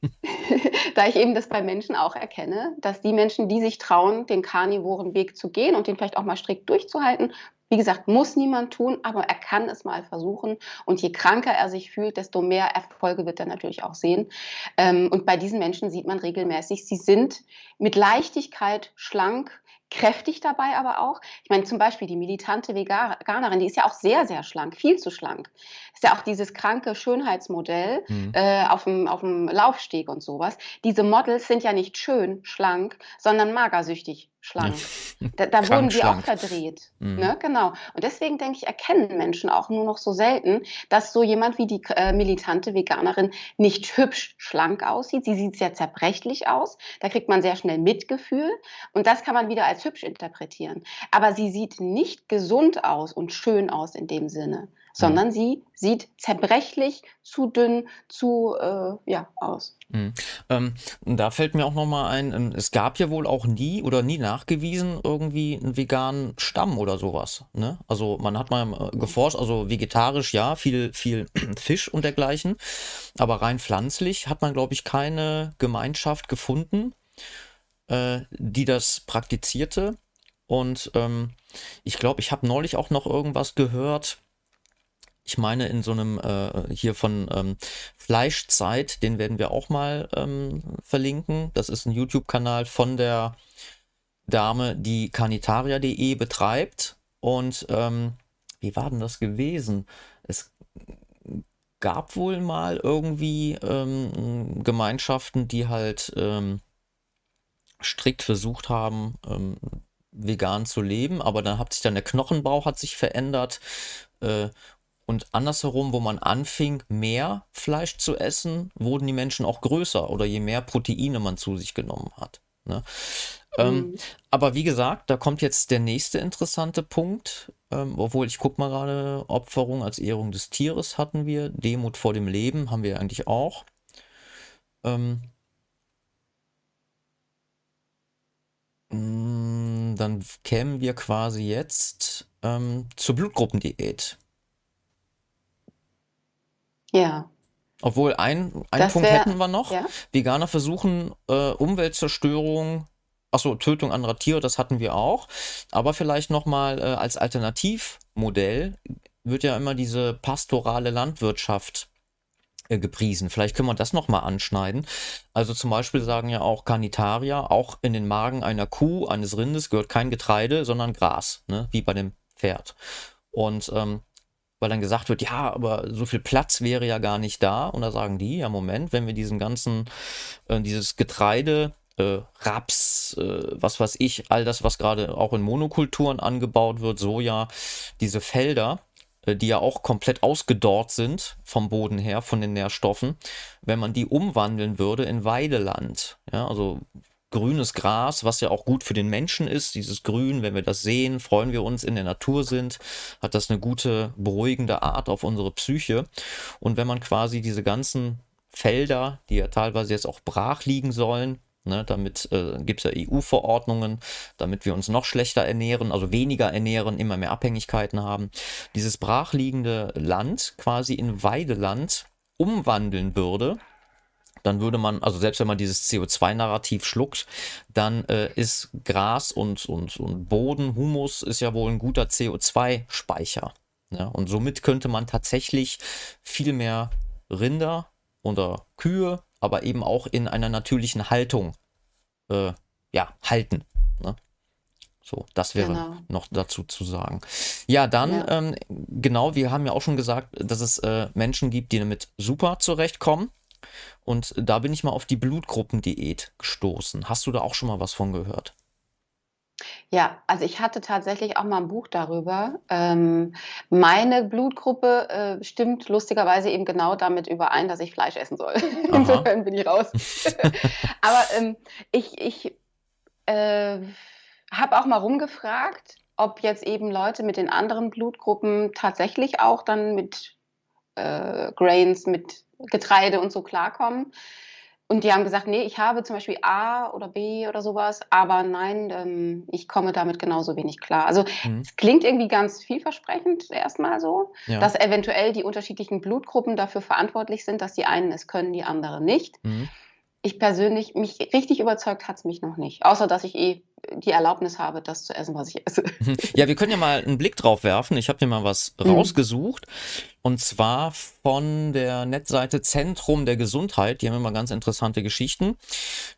<laughs> da ich eben das bei Menschen auch erkenne, dass die Menschen, die sich trauen, den karnivoren Weg zu gehen und den vielleicht auch mal strikt durchzuhalten, wie gesagt, muss niemand tun, aber er kann es mal versuchen. Und je kranker er sich fühlt, desto mehr Erfolge wird er natürlich auch sehen. Ähm, und bei diesen Menschen sieht man regelmäßig, sie sind mit Leichtigkeit schlank, kräftig dabei aber auch. Ich meine, zum Beispiel die militante Veganerin, die ist ja auch sehr, sehr schlank, viel zu schlank. Ist ja auch dieses kranke Schönheitsmodell mhm. äh, auf, dem, auf dem Laufsteg und sowas. Diese Models sind ja nicht schön, schlank, sondern magersüchtig schlank. <laughs> Da, da wurden wir auch verdreht. Mhm. Ne? Genau. Und deswegen denke ich, erkennen Menschen auch nur noch so selten, dass so jemand wie die äh, militante Veganerin nicht hübsch schlank aussieht. Sie sieht sehr zerbrechlich aus. Da kriegt man sehr schnell Mitgefühl. Und das kann man wieder als hübsch interpretieren. Aber sie sieht nicht gesund aus und schön aus in dem Sinne sondern mhm. sie sieht zerbrechlich, zu dünn, zu äh, ja aus. Mhm. Ähm, da fällt mir auch noch mal ein, ähm, es gab ja wohl auch nie oder nie nachgewiesen irgendwie einen veganen Stamm oder sowas. Ne? Also man hat mal äh, geforscht, also vegetarisch ja, viel viel <clears throat> Fisch und dergleichen, aber rein pflanzlich hat man glaube ich keine Gemeinschaft gefunden, äh, die das praktizierte. Und ähm, ich glaube, ich habe neulich auch noch irgendwas gehört ich meine, in so einem äh, hier von ähm, Fleischzeit, den werden wir auch mal ähm, verlinken. Das ist ein YouTube-Kanal von der Dame, die carnitaria.de betreibt. Und ähm, wie war denn das gewesen? Es gab wohl mal irgendwie ähm, Gemeinschaften, die halt ähm, strikt versucht haben, ähm, vegan zu leben, aber dann hat sich dann der Knochenbau hat sich verändert äh, und andersherum, wo man anfing, mehr Fleisch zu essen, wurden die Menschen auch größer oder je mehr Proteine man zu sich genommen hat. Ne? Ähm, mhm. Ähm, aber wie gesagt, da kommt jetzt der nächste interessante Punkt. Ähm, obwohl ich gucke mal gerade, Opferung als Ehrung des Tieres hatten wir, Demut vor dem Leben haben wir eigentlich auch. Ähm, dann kämen wir quasi jetzt ähm, zur Blutgruppendiät. Ja. Obwohl ein, ein Punkt wär, hätten wir noch. Ja? Veganer versuchen äh, Umweltzerstörung, achso, Tötung anderer Tiere, das hatten wir auch. Aber vielleicht nochmal äh, als Alternativmodell wird ja immer diese pastorale Landwirtschaft gepriesen. Vielleicht können wir das nochmal anschneiden. Also zum Beispiel sagen ja auch Carnitarier, auch in den Magen einer Kuh, eines Rindes gehört kein Getreide, sondern Gras, ne? wie bei dem Pferd. Und ähm, weil dann gesagt wird, ja, aber so viel Platz wäre ja gar nicht da. Und da sagen die, ja, Moment, wenn wir diesen ganzen, äh, dieses Getreide, äh, Raps, äh, was weiß ich, all das, was gerade auch in Monokulturen angebaut wird, Soja, diese Felder, äh, die ja auch komplett ausgedorrt sind vom Boden her, von den Nährstoffen, wenn man die umwandeln würde in Weideland, ja, also grünes Gras, was ja auch gut für den Menschen ist. Dieses Grün, wenn wir das sehen, freuen wir uns in der Natur sind, hat das eine gute, beruhigende Art auf unsere Psyche. Und wenn man quasi diese ganzen Felder, die ja teilweise jetzt auch brach liegen sollen, Ne, damit äh, gibt es ja EU-Verordnungen, damit wir uns noch schlechter ernähren, also weniger ernähren, immer mehr Abhängigkeiten haben. Dieses brachliegende Land quasi in Weideland umwandeln würde, dann würde man, also selbst wenn man dieses CO2-Narrativ schluckt, dann äh, ist Gras und, und, und Boden, Humus ist ja wohl ein guter CO2-Speicher. Ja? Und somit könnte man tatsächlich viel mehr Rinder oder Kühe, aber eben auch in einer natürlichen Haltung äh, ja, halten. Ne? So, das wäre genau. noch dazu zu sagen. Ja, dann, ja. Ähm, genau, wir haben ja auch schon gesagt, dass es äh, Menschen gibt, die damit super zurechtkommen. Und da bin ich mal auf die Blutgruppendiät gestoßen. Hast du da auch schon mal was von gehört? Ja, also ich hatte tatsächlich auch mal ein Buch darüber. Ähm, meine Blutgruppe äh, stimmt lustigerweise eben genau damit überein, dass ich Fleisch essen soll. <laughs> Insofern bin ich raus. <laughs> Aber ähm, ich, ich äh, habe auch mal rumgefragt, ob jetzt eben Leute mit den anderen Blutgruppen tatsächlich auch dann mit äh, Grains, mit Getreide und so klarkommen. Und die haben gesagt, nee, ich habe zum Beispiel A oder B oder sowas, aber nein, ähm, ich komme damit genauso wenig klar. Also Mhm. es klingt irgendwie ganz vielversprechend erstmal so, Ja. dass eventuell die unterschiedlichen Blutgruppen dafür verantwortlich sind, dass die einen es können, die anderen nicht. Mhm. Ich persönlich, mich richtig überzeugt hat es mich noch nicht. Außer, dass ich eh die Erlaubnis habe, das zu essen, was ich esse. <laughs> Ja, wir können ja mal einen Blick drauf werfen. Ich habe hier mal was Mhm. rausgesucht. Und zwar von der Netzseite Zentrum der Gesundheit. Die haben immer ganz interessante Geschichten.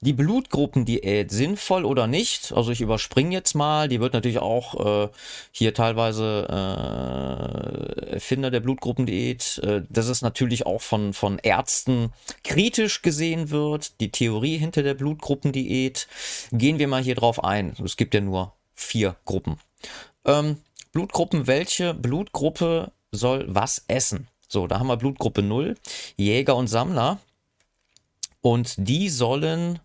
Die Blutgruppendiät, sinnvoll oder nicht? Also ich überspringe jetzt mal. Die wird natürlich auch äh, hier teilweise äh, Erfinder der Blutgruppendiät, äh, dass es natürlich auch von, von Ärzten kritisch gesehen wird. Die Theorie hinter der Blutgruppendiät. Gehen wir mal hier drauf ein. Es gibt ja nur vier Gruppen. Ähm, Blutgruppen, welche Blutgruppe soll was essen? So, da haben wir Blutgruppe 0, Jäger und Sammler. Und die sollen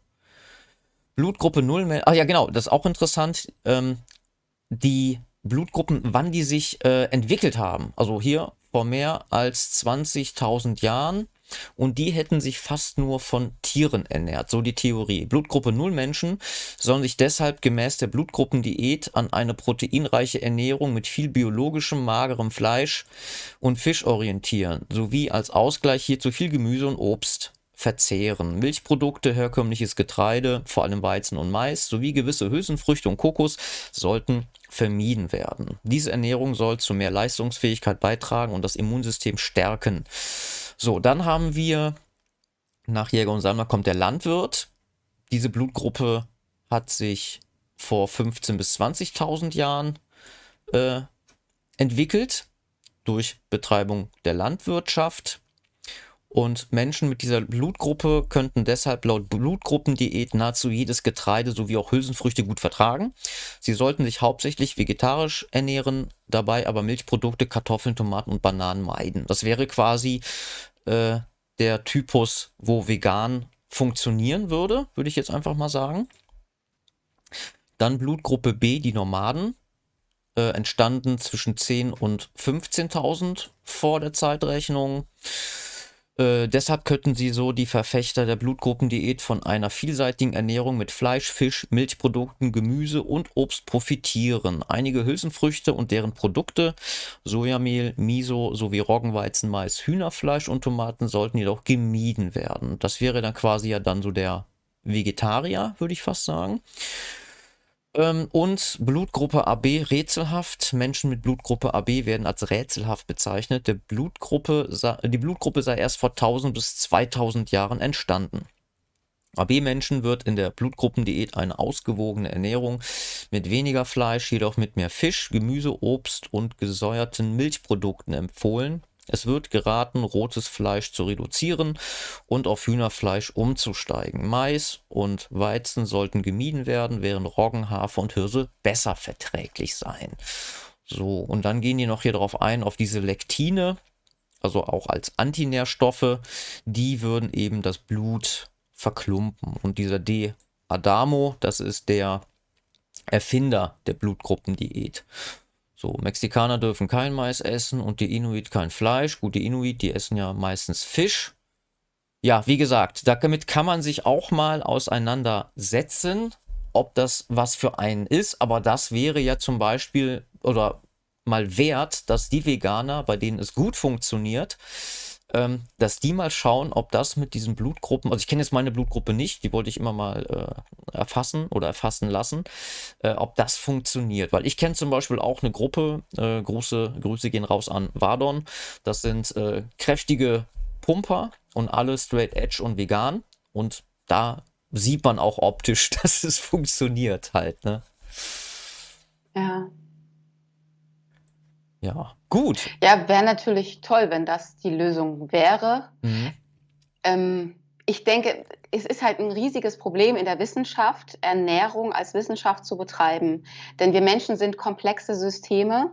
Blutgruppe 0, mel- ach ja, genau, das ist auch interessant, ähm, die Blutgruppen, wann die sich äh, entwickelt haben. Also hier vor mehr als 20.000 Jahren. Und die hätten sich fast nur von Tieren ernährt, so die Theorie. Blutgruppe 0 Menschen sollen sich deshalb gemäß der Blutgruppendiät an eine proteinreiche Ernährung mit viel biologischem, magerem Fleisch und Fisch orientieren, sowie als Ausgleich hierzu viel Gemüse und Obst verzehren. Milchprodukte, herkömmliches Getreide, vor allem Weizen und Mais, sowie gewisse Hülsenfrüchte und Kokos sollten vermieden werden. Diese Ernährung soll zu mehr Leistungsfähigkeit beitragen und das Immunsystem stärken. So, dann haben wir nach Jäger und Sammler kommt der Landwirt. Diese Blutgruppe hat sich vor 15.000 bis 20.000 Jahren äh, entwickelt durch Betreibung der Landwirtschaft. Und Menschen mit dieser Blutgruppe könnten deshalb laut Blutgruppendiät nahezu jedes Getreide sowie auch Hülsenfrüchte gut vertragen. Sie sollten sich hauptsächlich vegetarisch ernähren, dabei aber Milchprodukte, Kartoffeln, Tomaten und Bananen meiden. Das wäre quasi äh, der Typus, wo vegan funktionieren würde, würde ich jetzt einfach mal sagen. Dann Blutgruppe B, die Nomaden, äh, entstanden zwischen 10 und 15.000 vor der Zeitrechnung. Äh, deshalb könnten sie so die Verfechter der Blutgruppendiät von einer vielseitigen Ernährung mit Fleisch, Fisch, Milchprodukten, Gemüse und Obst profitieren. Einige Hülsenfrüchte und deren Produkte, Sojamehl, Miso sowie Roggenweizen, Mais, Hühnerfleisch und Tomaten sollten jedoch gemieden werden. Das wäre dann quasi ja dann so der Vegetarier, würde ich fast sagen. Ähm, und Blutgruppe AB rätselhaft. Menschen mit Blutgruppe AB werden als rätselhaft bezeichnet. Der Blutgruppe, die Blutgruppe sei erst vor 1000 bis 2000 Jahren entstanden. AB-Menschen wird in der Blutgruppendiät eine ausgewogene Ernährung mit weniger Fleisch, jedoch mit mehr Fisch, Gemüse, Obst und gesäuerten Milchprodukten empfohlen. Es wird geraten, rotes Fleisch zu reduzieren und auf Hühnerfleisch umzusteigen. Mais und Weizen sollten gemieden werden, während Roggen, Hafer und Hirse besser verträglich seien. So, und dann gehen die noch hier drauf ein, auf diese Lektine, also auch als Antinährstoffe, die würden eben das Blut verklumpen. Und dieser D. Adamo, das ist der Erfinder der Blutgruppendiät. So, Mexikaner dürfen kein Mais essen und die Inuit kein Fleisch. Gut, die Inuit, die essen ja meistens Fisch. Ja, wie gesagt, damit kann man sich auch mal auseinandersetzen, ob das was für einen ist. Aber das wäre ja zum Beispiel oder mal wert, dass die Veganer, bei denen es gut funktioniert, ähm, dass die mal schauen, ob das mit diesen Blutgruppen, also ich kenne jetzt meine Blutgruppe nicht, die wollte ich immer mal äh, erfassen oder erfassen lassen, äh, ob das funktioniert. Weil ich kenne zum Beispiel auch eine Gruppe, äh, große Grüße gehen raus an Vardon, das sind äh, kräftige Pumper und alle straight edge und vegan und da sieht man auch optisch, <laughs> dass es funktioniert halt, ne? Ja. Ja, gut. Ja, wäre natürlich toll, wenn das die Lösung wäre. Mhm. Ähm, ich denke, es ist halt ein riesiges Problem in der Wissenschaft, Ernährung als Wissenschaft zu betreiben. Denn wir Menschen sind komplexe Systeme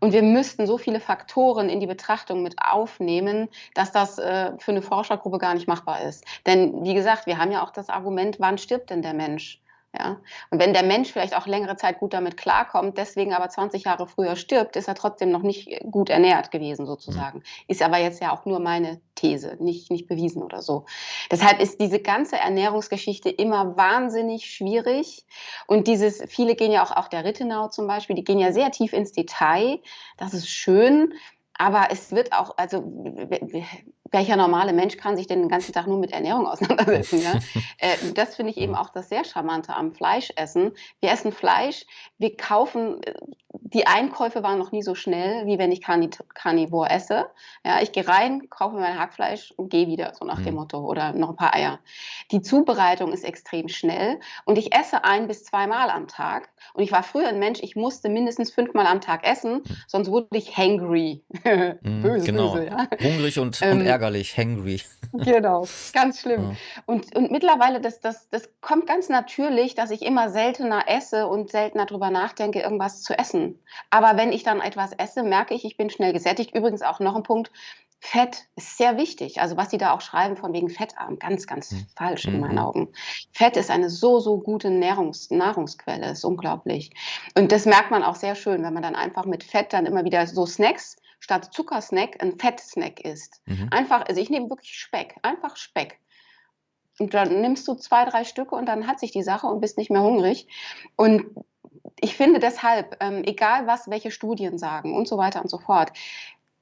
und wir müssten so viele Faktoren in die Betrachtung mit aufnehmen, dass das äh, für eine Forschergruppe gar nicht machbar ist. Denn wie gesagt, wir haben ja auch das Argument, wann stirbt denn der Mensch? Ja? Und wenn der Mensch vielleicht auch längere Zeit gut damit klarkommt, deswegen aber 20 Jahre früher stirbt, ist er trotzdem noch nicht gut ernährt gewesen, sozusagen. Mhm. Ist aber jetzt ja auch nur meine These, nicht, nicht bewiesen oder so. Deshalb ist diese ganze Ernährungsgeschichte immer wahnsinnig schwierig. Und dieses, viele gehen ja auch, auch der Rittenau zum Beispiel, die gehen ja sehr tief ins Detail. Das ist schön. Aber es wird auch, also welcher normale Mensch kann sich denn den ganzen Tag nur mit Ernährung auseinandersetzen? Ja? <laughs> äh, das finde ich eben auch das sehr Charmante am Fleischessen. Wir essen Fleisch, wir kaufen, äh, die Einkäufe waren noch nie so schnell, wie wenn ich Carnivore esse. Ja, ich gehe rein, kaufe mein Hackfleisch und gehe wieder, so nach mhm. dem Motto, oder noch ein paar Eier. Die Zubereitung ist extrem schnell und ich esse ein bis zweimal am Tag. Und ich war früher ein Mensch, ich musste mindestens fünfmal am Tag essen, mhm. sonst wurde ich hangry. Mhm, <laughs> böse, genau. böse, ja. Hungrig und, ähm, und ärgerlich, hangry. <laughs> Genau, ganz schlimm. Ja. Und, und mittlerweile, das, das, das kommt ganz natürlich, dass ich immer seltener esse und seltener darüber nachdenke, irgendwas zu essen. Aber wenn ich dann etwas esse, merke ich, ich bin schnell gesättigt. Übrigens auch noch ein Punkt, Fett ist sehr wichtig. Also was Sie da auch schreiben von wegen fettarm, ganz, ganz mhm. falsch in meinen mhm. Augen. Fett ist eine so, so gute Nahrungs Nahrungsquelle, ist unglaublich. Und das merkt man auch sehr schön, wenn man dann einfach mit Fett dann immer wieder so Snacks statt Zuckersnack ein Fettsnack isst. Mhm. Einfach, also ich nehme wirklich Speck, einfach Speck. Und dann nimmst du zwei, drei Stücke und dann hat sich die Sache und bist nicht mehr hungrig. Und ich finde deshalb, ähm, egal was, welche Studien sagen und so weiter und so fort,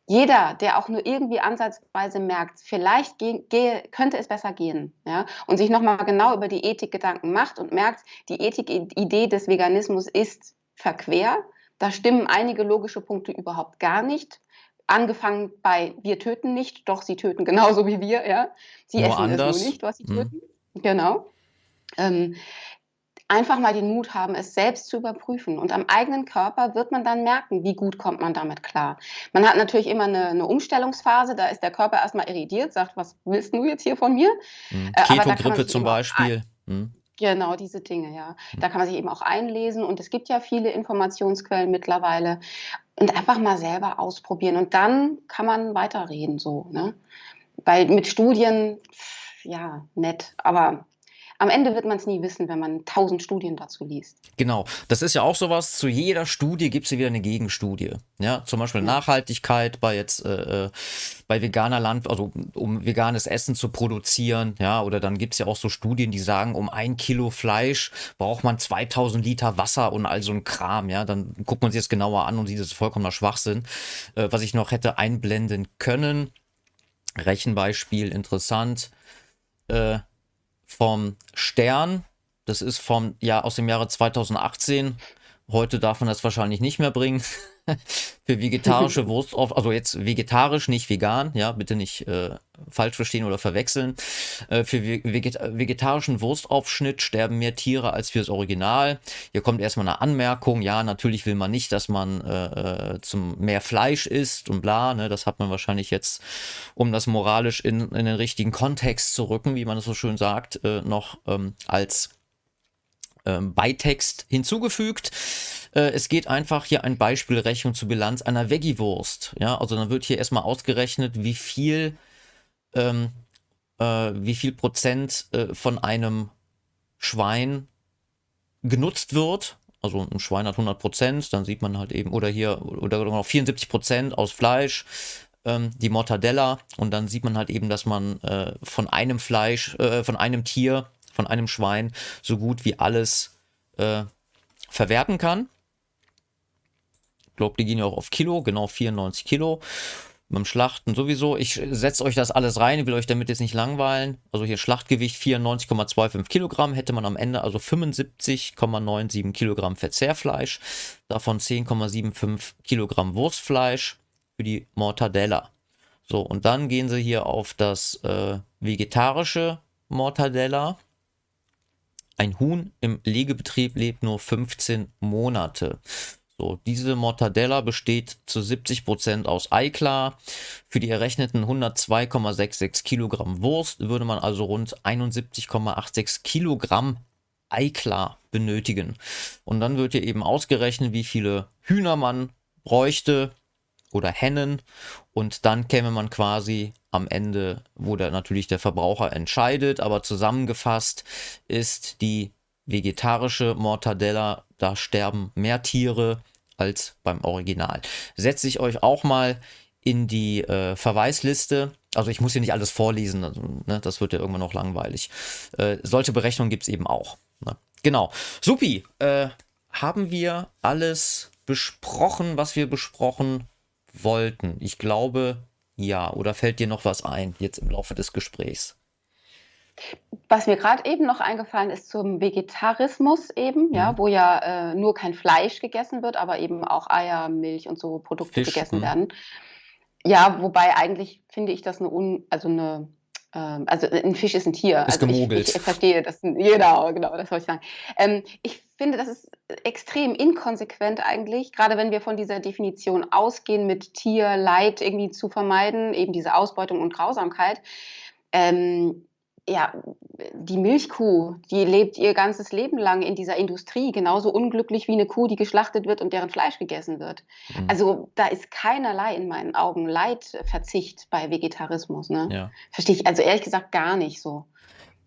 jeder, der auch nur irgendwie ansatzweise merkt, vielleicht könnte es besser gehen, ja, und sich nochmal genau über die Ethik Gedanken macht und merkt, die Ethik-Idee des Veganismus ist verquer. Da stimmen einige logische Punkte überhaupt gar nicht. Angefangen bei wir töten nicht, doch sie töten genauso wie wir, ja. Sie nur essen anders. es nur nicht, was sie hm. töten. Genau. Ähm, einfach mal den Mut haben, es selbst zu überprüfen. Und am eigenen Körper wird man dann merken, wie gut kommt man damit klar. Man hat natürlich immer eine, eine Umstellungsphase, da ist der Körper erstmal irritiert, sagt, was willst du jetzt hier von mir? Mhm. Keto-Grippe zum Beispiel. Mhm. Genau, diese Dinge, ja. Hm. Da kann man sich eben auch einlesen und es gibt ja viele Informationsquellen mittlerweile und einfach mal selber ausprobieren und dann kann man weiterreden so, ne? Weil mit Studien, ja, nett, aber am Ende wird man es nie wissen, wenn man tausend Studien dazu liest. Genau, das ist ja auch sowas, zu jeder Studie gibt es ja wieder eine Gegenstudie. Ja, zum Beispiel ja. Nachhaltigkeit bei jetzt äh, äh bei veganer Land, also um veganes Essen zu produzieren, ja, oder dann gibt es ja auch so Studien, die sagen, um ein Kilo Fleisch braucht man 2000 Liter Wasser und all so ein Kram, ja, dann guckt man sich das genauer an und sieht, das ist vollkommener Schwachsinn. Äh, was ich noch hätte einblenden können, Rechenbeispiel interessant, äh, vom Stern. Das ist vom Jahr aus dem Jahre 2018. Heute darf man das wahrscheinlich nicht mehr bringen. <laughs> für vegetarische Wurst, also jetzt vegetarisch, nicht vegan, ja, bitte nicht äh, falsch verstehen oder verwechseln. Äh, für veget vegetarischen Wurstaufschnitt sterben mehr Tiere als fürs Original. Hier kommt erstmal eine Anmerkung, ja, natürlich will man nicht, dass man äh, äh, zum mehr Fleisch isst und bla, ne, das hat man wahrscheinlich jetzt, um das moralisch in, in den richtigen Kontext zu rücken, wie man es so schön sagt, äh, noch ähm, als ähm, Beitext hinzugefügt. Äh, es geht einfach hier ein Beispiel Rechnung zur Bilanz einer Veggie-Wurst. Ja, also dann wird hier erstmal ausgerechnet, wie viel, ähm, äh, wie viel Prozent äh, von einem Schwein genutzt wird. Also ein Schwein hat 100 Prozent, dann sieht man halt eben, oder hier, oder noch 74 Prozent aus Fleisch, ähm, die Mortadella, und dann sieht man halt eben, dass man äh, von einem Fleisch, äh, von einem Tier, von einem Schwein so gut wie alles äh, verwerten kann glaube, die gehen ja auch auf Kilo, genau 94 Kilo. Beim Schlachten sowieso. Ich setze euch das alles rein, will euch damit jetzt nicht langweilen. Also hier Schlachtgewicht 94,25 Kilogramm, hätte man am Ende also 75,97 Kilogramm Verzehrfleisch, davon 10,75 Kilogramm Wurstfleisch für die Mortadella. So, und dann gehen sie hier auf das äh, vegetarische Mortadella. Ein Huhn im Legebetrieb lebt nur 15 Monate. So, diese Mortadella besteht zu 70% aus Eiklar. Für die errechneten 102,66 Kilogramm Wurst würde man also rund 71,86 Kilogramm Eiklar benötigen. Und dann wird hier eben ausgerechnet, wie viele Hühner man bräuchte oder Hennen. Und dann käme man quasi am Ende, wo der, natürlich der Verbraucher entscheidet. Aber zusammengefasst ist die vegetarische Mortadella, da sterben mehr Tiere als beim Original. Setze ich euch auch mal in die äh, Verweisliste. Also ich muss hier nicht alles vorlesen, also, ne, das wird ja irgendwann noch langweilig. Äh, solche Berechnungen gibt es eben auch. Ne? Genau. Supi, äh, haben wir alles besprochen, was wir besprochen wollten? Ich glaube, ja. Oder fällt dir noch was ein jetzt im Laufe des Gesprächs? Was mir gerade eben noch eingefallen ist zum Vegetarismus eben, mhm. ja, wo ja äh, nur kein Fleisch gegessen wird, aber eben auch Eier, Milch und so Produkte Fisch, gegessen mh. werden. Ja, wobei eigentlich finde ich das eine, un, also eine ähm, also ein Fisch ist ein Tier. Ist also gemogelt. Ich, ich, verstehe das. Genau, genau, das wollte ich sagen. Ähm, ich finde, das ist extrem inkonsequent eigentlich, gerade wenn wir von dieser Definition ausgehen, mit Tierleid irgendwie zu vermeiden, eben diese Ausbeutung und Grausamkeit. Ähm, ja, die Milchkuh, die lebt ihr ganzes Leben lang in dieser Industrie, genauso unglücklich wie eine Kuh, die geschlachtet wird und deren Fleisch gegessen wird. Mhm. Also da ist keinerlei in meinen Augen Leidverzicht bei Vegetarismus. Ne? Ja. Verstehe ich also ehrlich gesagt gar nicht so.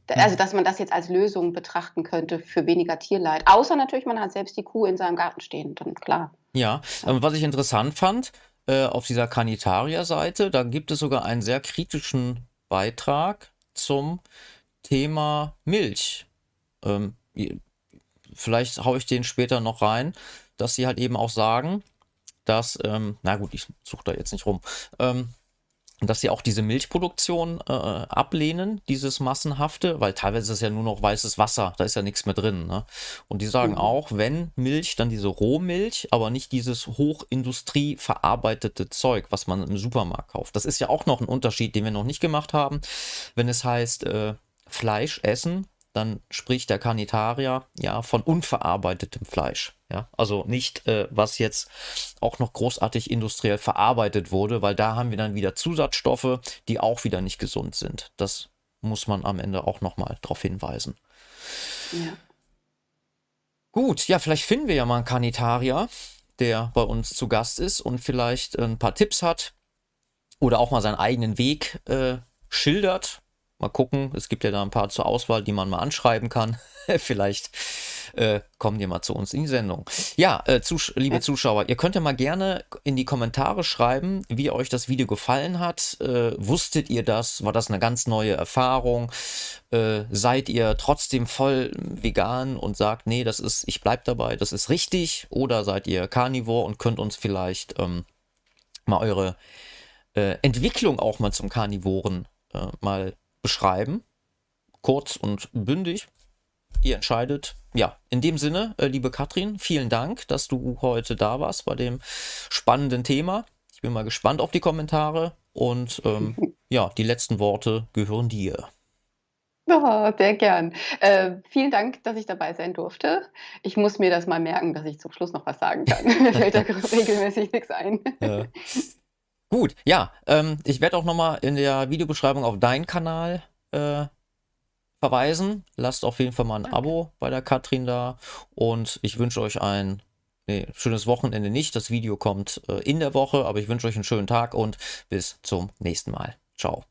Mhm. Also, dass man das jetzt als Lösung betrachten könnte für weniger Tierleid. Außer natürlich, man hat selbst die Kuh in seinem Garten stehen, dann klar. Ja, ja. was ich interessant fand, äh, auf dieser Kanitaria-Seite, da gibt es sogar einen sehr kritischen Beitrag zum Thema Milch. Ähm, vielleicht haue ich den später noch rein, dass sie halt eben auch sagen, dass, ähm, na gut, ich suche da jetzt nicht rum, ähm, dass sie auch diese Milchproduktion äh, ablehnen, dieses massenhafte, weil teilweise ist es ja nur noch weißes Wasser, da ist ja nichts mehr drin. Ne? Und die sagen mhm. auch, wenn Milch, dann diese Rohmilch, aber nicht dieses Hochindustrie verarbeitete Zeug, was man im Supermarkt kauft. Das ist ja auch noch ein Unterschied, den wir noch nicht gemacht haben, wenn es heißt äh, Fleisch essen dann spricht der Kanitarier ja von unverarbeitetem Fleisch. Ja, also nicht, äh, was jetzt auch noch großartig industriell verarbeitet wurde, weil da haben wir dann wieder Zusatzstoffe, die auch wieder nicht gesund sind. Das muss man am Ende auch nochmal darauf hinweisen. Ja. Gut, ja, vielleicht finden wir ja mal einen Kanitarier, der bei uns zu Gast ist und vielleicht ein paar Tipps hat oder auch mal seinen eigenen Weg äh, schildert Mal gucken, es gibt ja da ein paar zur Auswahl, die man mal anschreiben kann. <laughs> Vielleicht äh, kommen die mal zu uns in die Sendung. Ja, äh, zus liebe Zuschauer, ihr könnt ja mal gerne in die Kommentare schreiben, wie euch das Video gefallen hat. Äh, wusstet ihr das? War das eine ganz neue Erfahrung? Äh, seid ihr trotzdem voll vegan und sagt, nee, das ist, ich bleib dabei, das ist richtig? Oder seid ihr Carnivore und könnt uns vielleicht ähm, mal eure äh, Entwicklung auch mal zum Karnivoren äh, mal beschreiben. Kurz und bündig. Ihr entscheidet. Ja, in dem Sinne, äh, liebe Katrin, vielen Dank, dass du heute da warst bei dem spannenden Thema. Ich bin mal gespannt auf die Kommentare und ähm, <laughs> ja, die letzten Worte gehören dir. Oh, sehr gern. Äh, vielen Dank, dass ich dabei sein durfte. Ich muss mir das mal merken, dass ich zum Schluss noch was sagen kann. <laughs> Mir fällt da <laughs> regelmäßig nichts ein. Ja. Gut, ja, ähm, ich werde auch nochmal in der Videobeschreibung auf deinen Kanal äh, verweisen. Lasst auf jeden Fall mal ein Abo bei der Katrin da und ich wünsche euch ein nee, schönes Wochenende nicht. Das Video kommt äh, in der Woche, aber ich wünsche euch einen schönen Tag und bis zum nächsten Mal. Ciao.